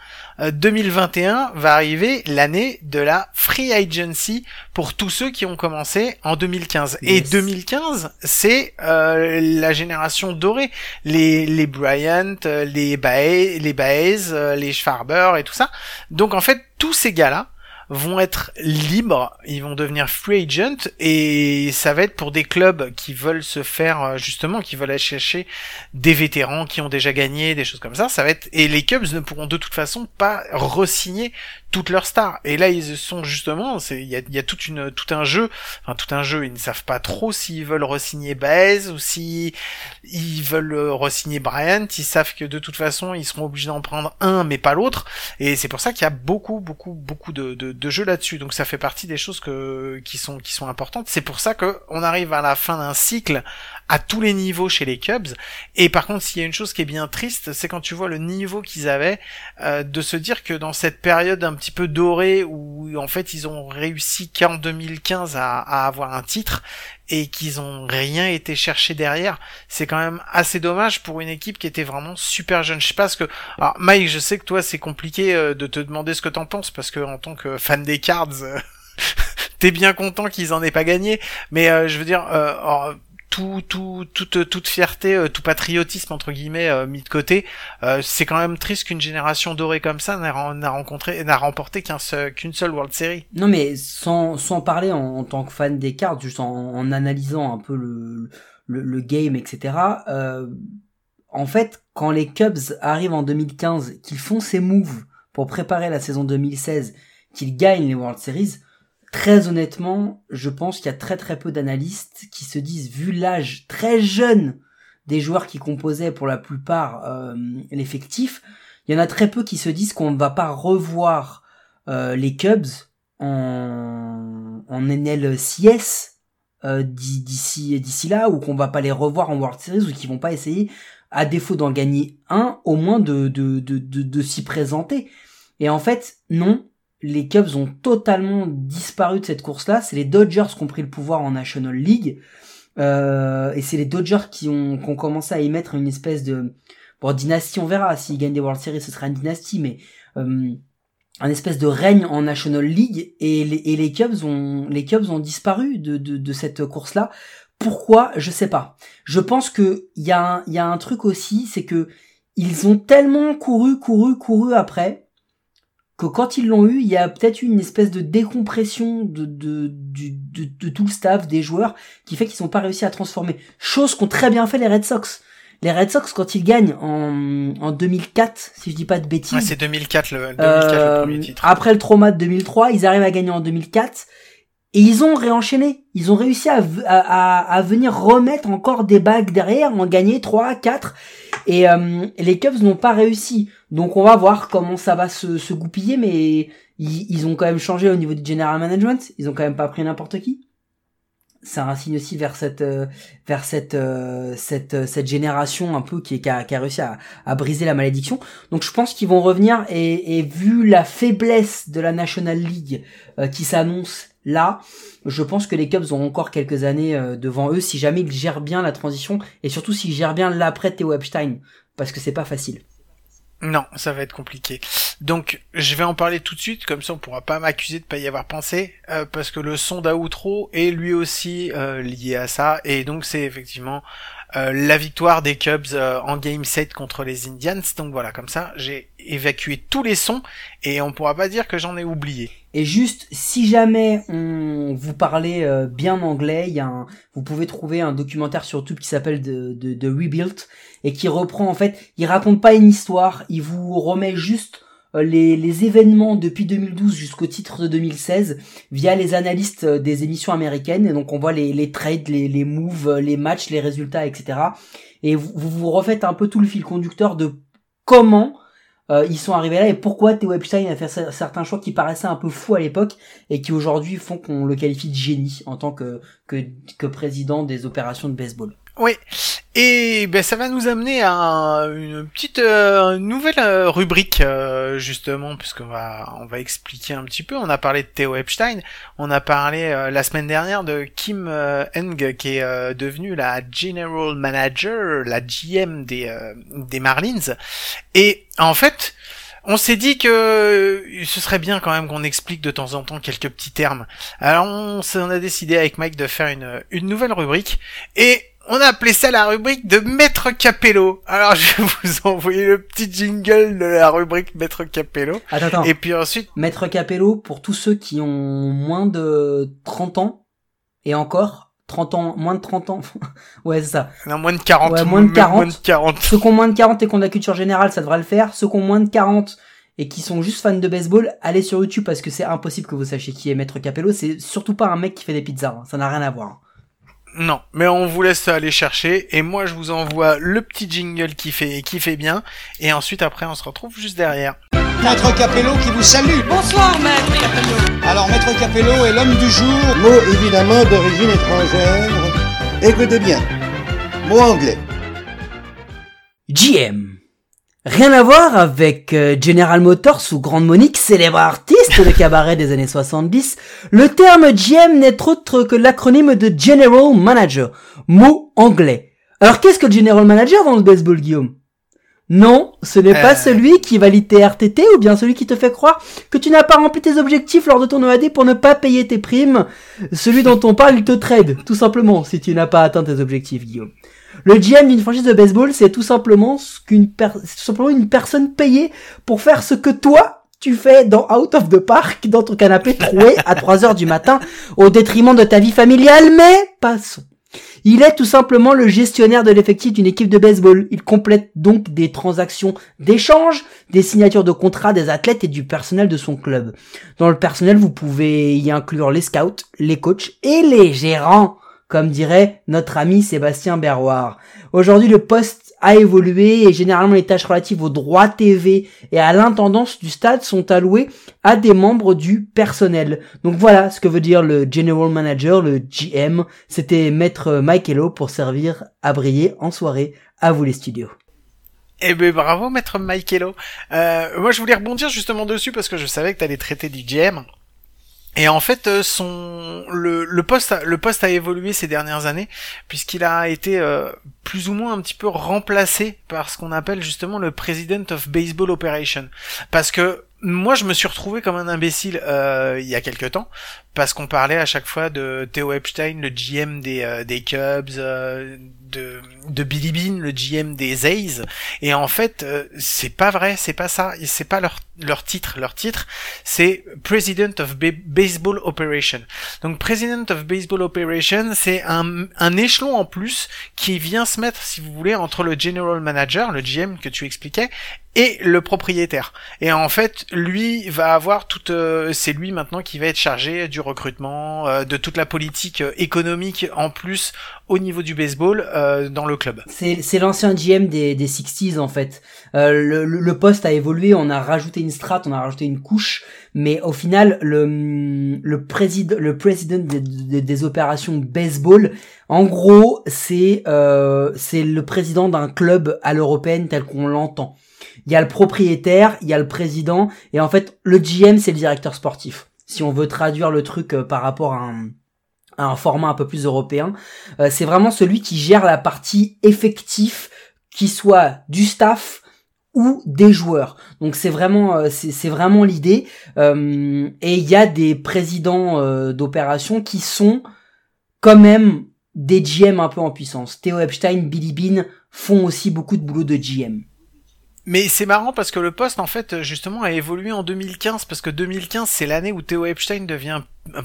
2021 va arriver l'année de la free agency pour tous ceux qui ont commencé en 2015. Et Yes. 2015, c'est euh, la génération dorée. Les, les Bryant, euh, les Baez, les Baez, euh, les Schwarber et tout ça. Donc en fait, tous ces gars-là vont être libres, ils vont devenir free agent et ça va être pour des clubs qui veulent se faire euh, justement, qui veulent aller chercher des vétérans qui ont déjà gagné, des choses comme ça. Ça va être et les Cubs ne pourront de toute façon pas re-signer toutes leurs stars. Et là ils sont justement, il y a, y a toute une tout un jeu, enfin tout un jeu. Ils ne savent pas trop s'ils veulent re-signer Baez ou si ils veulent euh, re-signer Bryant. Ils savent que de toute façon ils seront obligés d'en prendre un mais pas l'autre. Et c'est pour ça qu'il y a beaucoup, beaucoup, beaucoup de, de, de jeux là-dessus. Donc ça fait partie des choses que, qui sont, qui sont importantes. C'est pour ça que on arrive à la fin d'un cycle à tous les niveaux chez les Cubs. Et par contre, s'il y a une chose qui est bien triste, c'est quand tu vois le niveau qu'ils avaient, euh, de se dire que dans cette période un petit peu dorée où en fait ils ont réussi qu'en 2015 à, à avoir un titre et qu'ils ont rien été chercher derrière, c'est quand même assez dommage pour une équipe qui était vraiment super jeune. Je sais pas ce que, alors Mike, je sais que toi c'est compliqué euh, de te demander ce que t'en penses parce que en tant que fan des Cards, t'es bien content qu'ils en aient pas gagné, mais euh, je veux dire, euh, tout, tout, toute, toute fierté, euh, tout patriotisme entre guillemets euh, mis de côté, euh, c'est quand même triste qu'une génération dorée comme ça n'a ren- n'a rencontré, n'a remporté qu'un seul, qu'une seule World Series. Non, mais sans, sans parler en, en tant que fan des cartes, juste en, en analysant un peu le, le, le game, etc. Euh, en fait, quand les Cubs arrivent en 2015, qu'ils font ces moves pour préparer la saison 2016, qu'ils gagnent les World Series, très honnêtement, je pense qu'il y a très très peu d'analystes qui se disent, vu l'âge très jeune des joueurs qui composaient pour la plupart euh, l'effectif, il y en a très peu qui se disent qu'on ne va pas revoir euh, les Cubs en, NLCS euh, d'i- d'ici d'ici là ou qu'on va pas les revoir en World Series ou qu'ils vont pas essayer à défaut d'en gagner un au moins de de de, de s'y présenter. Et en fait non les Cubs ont totalement disparu de cette course là c'est les Dodgers qui ont pris le pouvoir en National League. Euh, et c'est les Dodgers qui ont, qui ont commencé à y mettre une espèce de bon dynastie on verra. S'ils gagnent des World Series ce sera une dynastie mais euh, un espèce de règne en National League. Et les, Cubs ont les Cubs ont disparu de, cette course là pourquoi? Je sais pas. Je pense que il y a y a un truc aussi c'est que ils ont tellement couru couru couru après que quand ils l'ont eu il y a peut-être eu une espèce de décompression de de, du- de de tout le staff des joueurs qui fait qu'ils n'ont pas réussi à transformer. Chose qu'ont très bien fait les Red Sox. Les Red Sox quand ils gagnent en, en 2004 si je dis pas de bêtises. Ouais, c'est 2004 le, 2004 euh, le premier titre. Après le trauma de 2003, ils arrivent à gagner en 2004 et ils ont réenchaîné. Ils ont réussi à, à, à- venir remettre encore des bagues derrière, en gagner 3, 4 et euh, les Cubs n'ont pas réussi. Donc on va voir comment ça va se, se goupiller, mais ils, ils ont quand même changé au niveau du general management. Ils ont quand même pas pris n'importe qui. C'est un signe aussi vers cette euh, vers cette euh, cette euh, cette génération un peu qui, est- qui a, qui a réussi à, à briser la malédiction. Donc je pense qu'ils vont revenir et, et vu la faiblesse de la National League qui s'annonce là, je pense que les Cubs ont encore quelques années euh, devant eux si jamais ils gèrent bien la transition et surtout s'ils gèrent bien l'après Theo Epstein parce que c'est pas facile. Non, ça va être compliqué. Donc, je vais en parler tout de suite, comme ça on pourra pas m'accuser de pas y avoir pensé, euh, parce que le son d'outro est lui aussi euh, lié à ça, et donc c'est effectivement la victoire des Cubs euh, en Game 7 contre les Indians. Donc voilà, comme ça, j'ai évacué tous les sons et on pourra pas dire que j'en ai oublié. Et juste, si jamais on vous parlez euh, bien anglais, il y a un, vous pouvez trouver un documentaire sur YouTube qui s'appelle de, de, de Rebuilt et qui reprend en fait, il raconte pas une histoire, il vous remet juste euh, les, les événements depuis 2012 jusqu'au titre de 2016 via les analystes euh, des émissions américaines. Et donc on voit les, les trades, les, les moves, les matchs, les résultats, etc. Et vous, vous refaites un peu tout le fil conducteur de comment euh, ils sont arrivés là et pourquoi Theo Epstein a fait cer- certains choix qui paraissaient un peu fous à l'époque et qui aujourd'hui font qu'on le qualifie de génie en tant que, que, que président des opérations de baseball. Oui, et ben ça va nous amener à une petite euh, nouvelle euh, rubrique euh, justement, puisqu'on va on va expliquer un petit peu. On a parlé de Theo Epstein, on a parlé euh, la semaine dernière de Kim euh, Eng qui est euh, devenue la General Manager, la GM des euh, des Marlins, et en fait. On s'est dit que euh, ce serait bien quand même qu'on explique de temps en temps quelques petits termes. Alors on, on a décidé avec Mike de faire une, une nouvelle rubrique et on a appelé ça la rubrique de Maître Capello. Alors je vais vous envoyer le petit jingle de la rubrique Maître Capello. Attends, attends. Et puis ensuite, Maître Capello, pour tous ceux qui ont moins de 30 ans, et encore, 30 ans, moins de 30 ans, ouais, c'est ça. non, moins de 40. Ouais, moins de même 40. Moins de 40. Ceux qui ont moins de 40 et qui ont de la culture générale, ça devrait le faire. Ceux qui ont moins de 40 et qui sont juste fans de baseball, allez sur YouTube parce que c'est impossible que vous sachiez qui est Maître Capello. C'est surtout pas un mec qui fait des pizzas, hein. ça n'a rien à voir. Non, mais on vous laisse aller chercher et moi je vous envoie le petit jingle qui fait qui fait bien et ensuite après on se retrouve juste derrière. Maître Capello qui vous salue. Bonsoir, Maître Capello. Alors, Maître Capello est l'homme du jour. Mot évidemment d'origine étrangère. Écoutez bien. Mot anglais. GM. Rien à voir avec euh, General Motors ou Grande Monique, célèbre artiste de cabaret des années 70. Le terme GM n'est autre que l'acronyme de General Manager, mot anglais. Alors qu'est-ce que le General Manager dans le baseball, Guillaume? Non, ce n'est pas Euh. celui qui valide tes RTT ou bien celui qui te fait croire que tu n'as pas rempli tes objectifs lors de ton EAD pour ne pas payer tes primes. Celui dont on parle, il te trade, tout simplement, si tu n'as pas atteint tes objectifs, Guillaume. Le GM d'une franchise de baseball, c'est tout simplement qu'une une personne payée pour faire ce que toi tu fais dans Out of the Park, dans ton canapé troué à 3 heures du matin, au détriment de ta vie familiale, mais passons. Il est tout simplement le gestionnaire de l'effectif d'une équipe de baseball. Il complète donc des transactions d'échange, des signatures de contrats des athlètes et du personnel de son club. Dans le personnel, vous pouvez y inclure les scouts, les coachs et les gérants comme dirait notre ami Sébastien Berroir. Aujourd'hui, le poste a évolué et généralement les tâches relatives aux droits TV et à l'intendance du stade sont allouées à des membres du personnel. Donc voilà ce que veut dire le General Manager, le GM. C'était Maître Mike pour servir à briller en soirée. À vous les studios. Eh ben bravo maître Michaelo. Euh, moi je voulais rebondir justement dessus parce que je savais que t'allais traiter du GM. Et en fait, euh, son le, le poste le poste a évolué ces dernières années puisqu'il a été euh, plus ou moins un petit peu remplacé par ce qu'on appelle justement le President of Baseball Operation. Parce que moi, je me suis retrouvé comme un imbécile euh, il y a quelque temps parce qu'on parlait à chaque fois de Theo Epstein, le GM des euh, des Cubs, euh, de de Billy Bean, le GM des A's. Et en fait, euh, c'est pas vrai, c'est pas ça, c'est pas leur leur titre. Leur titre, c'est President of Ba- Baseball Operation. Donc President of Baseball Operation, c'est un, un échelon en plus qui vient se mettre, si vous voulez, entre le General Manager, le GM que tu expliquais, et le propriétaire. Et en fait, lui va avoir toute, euh, c'est lui maintenant qui va être chargé du recrutement, euh, de toute la politique euh, économique en plus au niveau du baseball euh, dans le club. C'est, l'ancien GM des, des 60s en fait. Euh, le, le- le poste a évolué, on a rajouté une strate, on a rajouté une couche, mais au final, le, le président, le président des, des- des opérations baseball, en gros, c'est, euh, c'est le président d'un club à l'européenne tel qu'on l'entend. Il y a le propriétaire, il y a le président, et en fait, le GM, c'est le directeur sportif. Si on veut traduire le truc euh, par rapport à un, format un peu plus européen, euh, c'est vraiment celui qui gère la partie effectif, qui soit du staff ou des joueurs. Donc c'est vraiment euh, c'est vraiment l'idée. Et il y a des présidents d'opérations qui sont quand même des GM un peu en puissance. Theo Epstein, Billy Bean font aussi beaucoup de boulot de GM. Mais c'est marrant parce que le poste en fait justement a évolué en 2015 parce que 2015 c'est l'année où Theo Epstein devient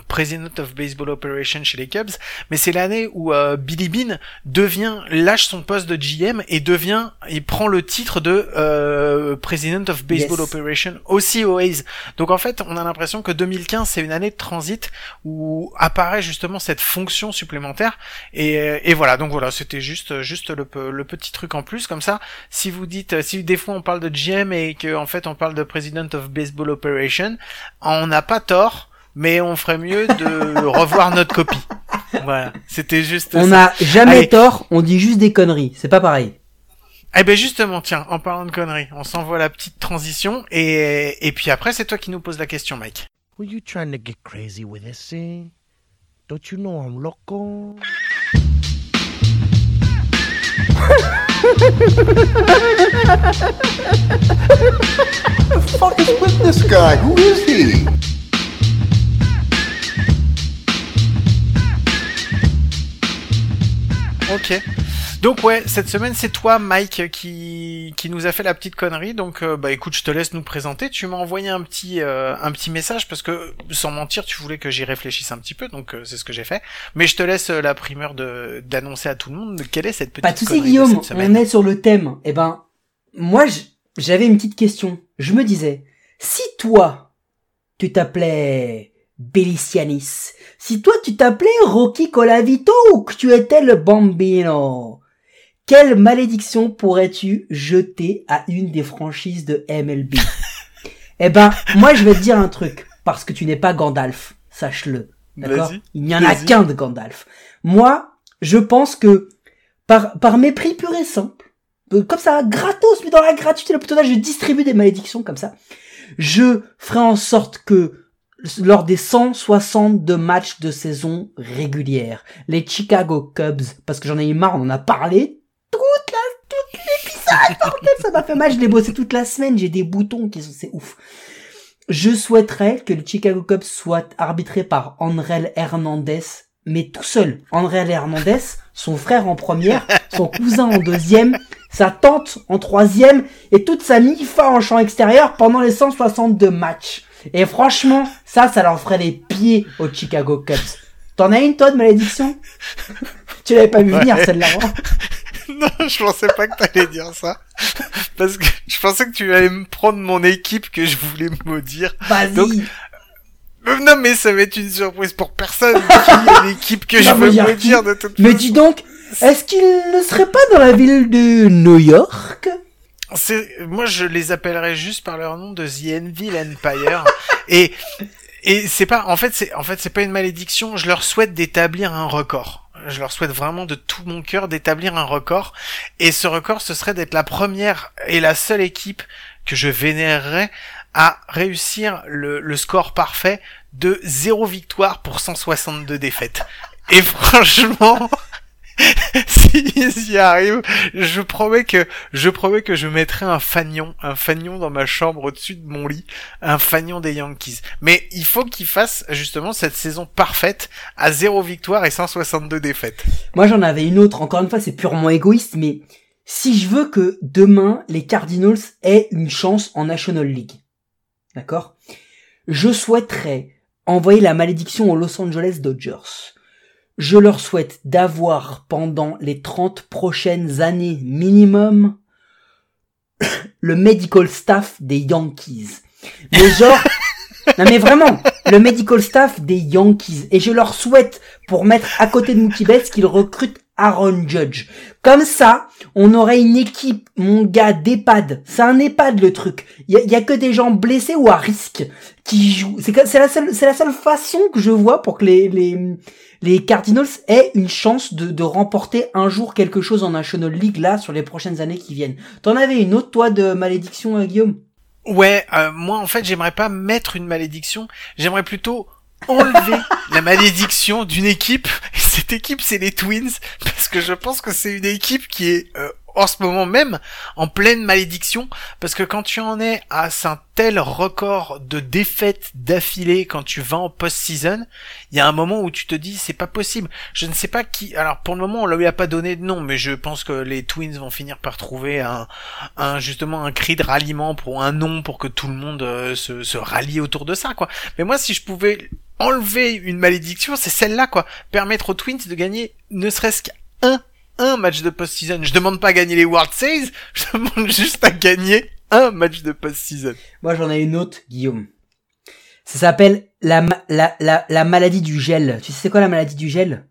President of Baseball Operations chez les Cubs, mais c'est l'année où euh, Billy Bean devient lâche son poste de GM et devient il prend le titre de euh, President of Baseball Yes. Operations aussi aux A's. Donc en fait, on a l'impression que 2015 c'est une année de transit où apparaît justement cette fonction supplémentaire et, et voilà. Donc voilà, c'était juste juste le, le petit truc en plus comme ça. Si vous dites si des fois on parle de GM et que en fait on parle de President of Baseball Operation, on n'a pas tort mais on ferait mieux de revoir notre copie. Voilà, c'était juste On n'a jamais Allez. tort, on dit juste des conneries. C'est pas pareil. Eh ben justement, tiens, en parlant de conneries, on s'envoie la petite transition et, et puis après c'est toi qui nous poses la question, Mike. Were you trying to get crazy with this thing? Don't you know I'm loco? fuck is with this guy? Who is he? Ok. Donc ouais, cette semaine c'est toi, Mike, qui qui nous a fait la petite connerie. Donc euh, bah écoute, je te laisse nous présenter. Tu m'as envoyé un petit euh, un petit message parce que sans mentir, tu voulais que j'y réfléchisse un petit peu. Donc euh, c'est ce que j'ai fait. Mais je te laisse euh, la primeur de d'annoncer à tout le monde quelle est cette petite Pas de soucis, de Guillaume. On est sur le thème. Eh ben, moi, j'avais une petite question. Je me disais, si toi, tu t'appelais Belicianis, si toi, tu t'appelais Rocky Colavito ou que tu étais le Bambino, quelle malédiction pourrais-tu jeter à une des franchises de MLB Eh ben, moi, je vais te dire un truc, parce que tu n'es pas Gandalf, sache-le. D'accord? Il n'y en a qu'un de Gandalf. Moi, je pense que par, par mépris pur et simple, euh, comme ça, gratos, mais dans la gratuité, le putain, je distribue des malédictions comme ça. Je ferai en sorte que lors des 162 matchs de saison régulière, les Chicago Cubs, parce que j'en ai eu marre, on en a parlé toute la, toute l'épisode, ça m'a fait mal, je l'ai bossé toute la semaine, j'ai des boutons qui sont, c'est ouf. Je souhaiterais que le Chicago Cubs soit arbitré par Andrel Hernandez, mais tout seul. Andrel Hernandez, son frère en première, son cousin en deuxième, sa tante en troisième, et toute sa MIFA en champ extérieur pendant les 162 matchs. Et franchement, ça, ça leur ferait les pieds aux Chicago Cubs. T'en as une, toi, de malédiction? Tu l'avais pas vu venir, Ouais. celle-là. hein? Non, je pensais pas que t'allais dire ça. Parce que je pensais que tu allais me prendre mon équipe que je voulais maudire. Vas-y. Euh, Non, mais ça va être une surprise pour personne. L'équipe que je Non, mais veux maudire qui de toute Mais façon dis donc, est-ce qu'il ne serait pas dans la ville de New York? Moi, je les appellerais juste par leur nom de The Envil Empire. et, et c'est pas, en fait, c'est, en fait, c'est pas une malédiction. Je leur souhaite d'établir un record. Je leur souhaite vraiment de tout mon cœur d'établir un record. Et ce record, ce serait d'être la première et la seule équipe que je vénérerais à réussir le, le score parfait de 0 victoire pour 162 défaites. Et franchement, s'ils y arrivent, je promets que je promets que je mettrai un fanion, un fanion dans ma chambre au-dessus de mon lit, un fanion des Yankees. Mais il faut qu'ils fassent justement cette saison parfaite à 0 victoire et 162 défaites. Moi j'en avais une autre, encore une fois c'est purement égoïste, mais si je veux que demain les Cardinals aient une chance en National League, d'accord? Je souhaiterais envoyer la malédiction aux Los Angeles Dodgers. Je leur souhaite d'avoir pendant les 30 prochaines années minimum le medical staff des Yankees. Mais genre, non mais vraiment, le medical staff des Yankees. Et je leur souhaite, pour mettre à côté de Mookie Betts, qu'ils recrutent Aaron Judge. Comme ça, on aurait une équipe, mon gars, d'EHPAD. C'est un EHPAD le truc. Il y a, y a que des gens blessés ou à risque qui jouent. C'est la seule, c'est la seule façon que je vois pour que les, les, les Cardinals aient une chance de, de remporter un jour quelque chose en National League là sur les prochaines années qui viennent. T'en avais une autre toi de malédiction, euh, Guillaume? Ouais, euh, moi en fait j'aimerais pas mettre une malédiction, j'aimerais plutôt enlever la malédiction d'une équipe. Et cette équipe c'est les Twins parce que je pense que c'est une équipe qui est euh, en ce moment même en pleine malédiction parce que quand tu en es à un tel record de défaites d'affilée quand tu vas en post-season, il y a un moment où tu te dis c'est pas possible. Je ne sais pas qui. Alors pour le moment on lui a pas donné de nom, mais je pense que les Twins vont finir par trouver un, justement un cri de ralliement pour un nom pour que tout le monde euh, se, se rallie autour de ça quoi. Mais moi si je pouvais enlever une malédiction, c'est celle-là quoi. Permettre aux Twins de gagner ne serait-ce qu'un un match de post-season. Je demande pas à gagner les World Series, je demande juste à gagner un match de post-season. Moi, j'en ai une autre, Guillaume. Ça s'appelle la, la, la, la maladie du gel. Tu sais c'est quoi la maladie du gel?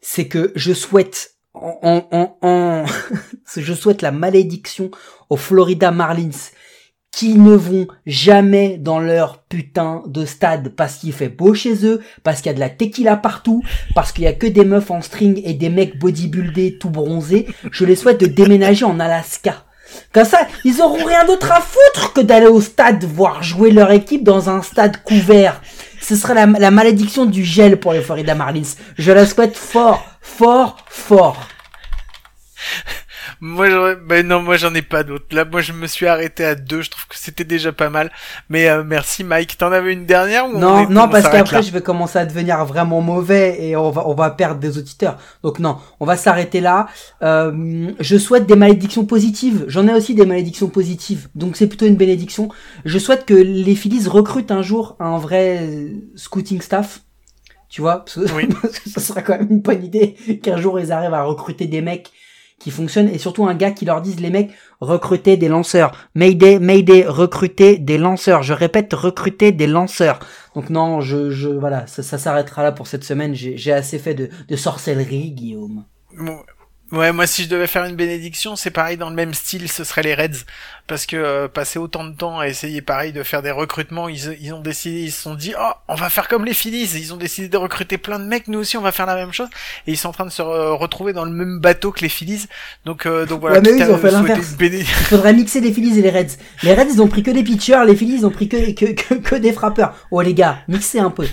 C'est que je souhaite en, en, en- je souhaite la malédiction aux Florida Marlins qui ne vont jamais dans leur putain de stade parce qu'il fait beau chez eux, parce qu'il y a de la tequila partout, parce qu'il y a que des meufs en string et des mecs bodybuildés tout bronzés. Je les souhaite de déménager en Alaska. Comme ça, ils auront rien d'autre à foutre que d'aller au stade voir jouer leur équipe dans un stade couvert. Ce serait la, malédiction du gel pour les Florida Marlins. Je la souhaite fort, fort, fort. Moi, j'aurais- ben non, moi j'en ai pas d'autres. Là, moi je me suis arrêté à deux. Je trouve que c'était déjà pas mal. Mais euh, merci, Mike. T'en avais une dernière ou on Non, est- non, on parce qu'après je vais commencer à devenir vraiment mauvais et on va, on va perdre des auditeurs. Donc non, on va s'arrêter là. Euh, je souhaite des malédictions positives. J'en ai aussi des malédictions positives, donc c'est plutôt une bénédiction. Je souhaite que les Phillies recrutent un jour un vrai euh, scouting staff. Tu vois, parce que, Oui. parce que ça serait quand même une bonne idée qu'un jour ils arrivent à recruter des mecs qui fonctionnent et surtout un gars qui leur dise les mecs recrutez des lanceurs. Mayday, Mayday, recrutez des lanceurs. Je répète, recrutez des lanceurs. Donc non, je, je voilà, ça, s'arrêtera là pour cette semaine. J'ai assez fait de, de sorcellerie, Guillaume. Ouais, moi si je devais faire une bénédiction, c'est pareil dans le même style, ce serait les Reds, parce que euh, passer autant de temps à essayer pareil de faire des recrutements, ils, ils ont décidé, ils se sont dit, oh, on va faire comme les Phillies, ils ont décidé de recruter plein de mecs, nous aussi on va faire la même chose, et ils sont en train de se re- retrouver dans le même bateau que les Phillies, donc euh, donc voilà. Ouais, mais ils ont fait l'inverse. Il faudrait mixer les Phillies et les Reds. Les Reds, ils ont pris que des pitchers, les Phillies, ils ont pris que, que, que, que des frappeurs. Oh les gars, mixez un peu.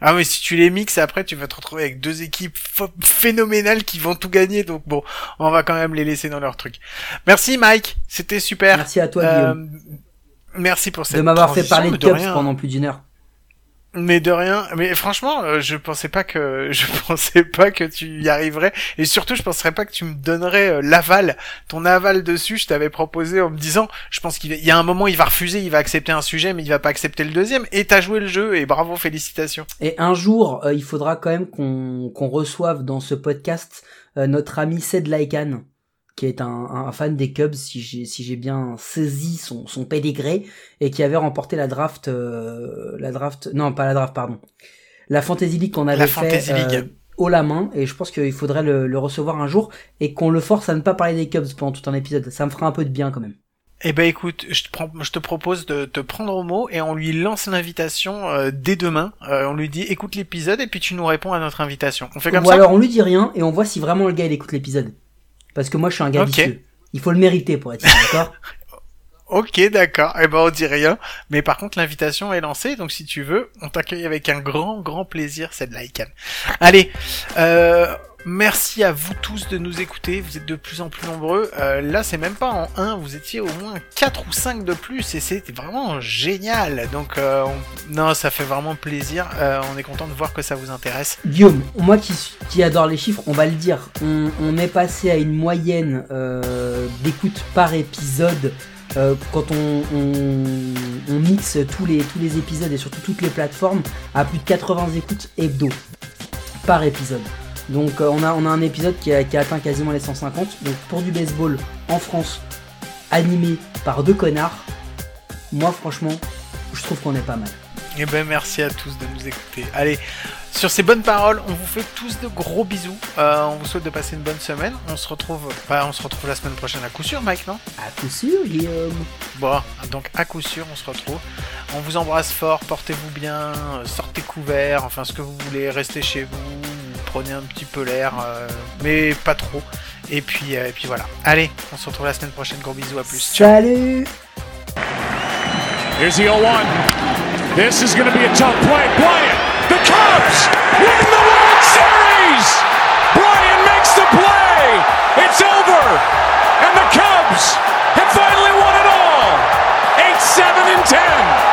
Ah mais si tu les mixes, après tu vas te retrouver avec deux équipes ph- phénoménales qui vont tout gagner, donc bon, on va quand même les laisser dans leur truc. Merci Mike, c'était super. Merci à toi, Euh, Guillaume, merci pour cette de m'avoir fait parler de rien. pendant plus d'une heure. Mais de rien. Mais franchement, euh, je pensais pas que je pensais pas que tu y arriverais. Et surtout, je penserais pas que tu me donnerais euh, l'aval, ton aval dessus. Je t'avais proposé en me disant, je pense qu'il y a un moment, il va refuser, il va accepter un sujet, mais il va pas accepter le deuxième. Et t'as joué le jeu. Et bravo, félicitations. Et un jour, euh, il faudra quand même qu'on qu'on reçoive dans ce podcast notre ami Sed Laikan, qui est un, un fan des Cubs, si j'ai si j'ai bien saisi son, son pédigré, et qui avait remporté la draft, euh, la draft, non pas la draft, pardon, la Fantasy League qu'on avait La fait euh, haut la main, et je pense qu'il faudrait le, le recevoir un jour, et qu'on le force à ne pas parler des Cubs pendant tout un épisode. Ça me fera un peu de bien quand même. Eh ben écoute, je te, prends- je te propose de te prendre au mot et on lui lance l'invitation euh, dès demain. Euh, on lui dit écoute l'épisode et puis tu nous réponds à notre invitation. On fait comme Ou ça? alors on lui dit rien, et on voit si vraiment le gars il écoute l'épisode. Parce que moi je suis un gars Ok. vicieux. Il faut le mériter pour être d'accord Ok, d'accord. Eh ben, on dit rien. Mais par contre, l'invitation est lancée. Donc, si tu veux, on t'accueille avec un grand, grand plaisir. C'est de l'ICANN. Allez. Euh, merci à vous tous de nous écouter. Vous êtes de plus en plus nombreux. Euh, là, c'est même pas en 1. Vous étiez au moins 4 ou 5 de plus. Et c'était vraiment génial. Donc, euh, on- non, ça fait vraiment plaisir. Euh, on est content de voir que ça vous intéresse. Guillaume, moi qui, adore les chiffres, on va le dire, on, est passé à une moyenne d'écoute par épisode quand on mixe tous les, tous les épisodes et surtout toutes les plateformes à plus de 80 écoutes hebdo par épisode. Donc euh, on, a, on a un épisode qui a, qui a atteint quasiment les 150. Donc pour du baseball en France, animé par deux connards, moi franchement, je trouve qu'on est pas mal. Eh ben merci à tous de nous écouter. Allez, sur ces bonnes paroles, on vous fait tous de gros bisous. Euh, on vous souhaite de passer une bonne semaine. On se retrouve, bah, on se retrouve la semaine prochaine à coup sûr, Mike, non? À coup sûr, Guillaume. Bon, donc à coup sûr, on se retrouve. On vous embrasse fort, portez-vous bien, euh, sortez couverts, enfin ce que vous voulez, restez chez vous, prenez un petit peu l'air, euh, mais pas trop. Et puis, euh, et puis voilà. Allez, on se retrouve la semaine prochaine. Gros bisous, à plus. Salut. Here's the 0-1. This is going to be a tough play. Bryant, the Cubs win the World Series. Bryant makes the play. It's over, and the Cubs have finally won it all. 8, 7, and 10.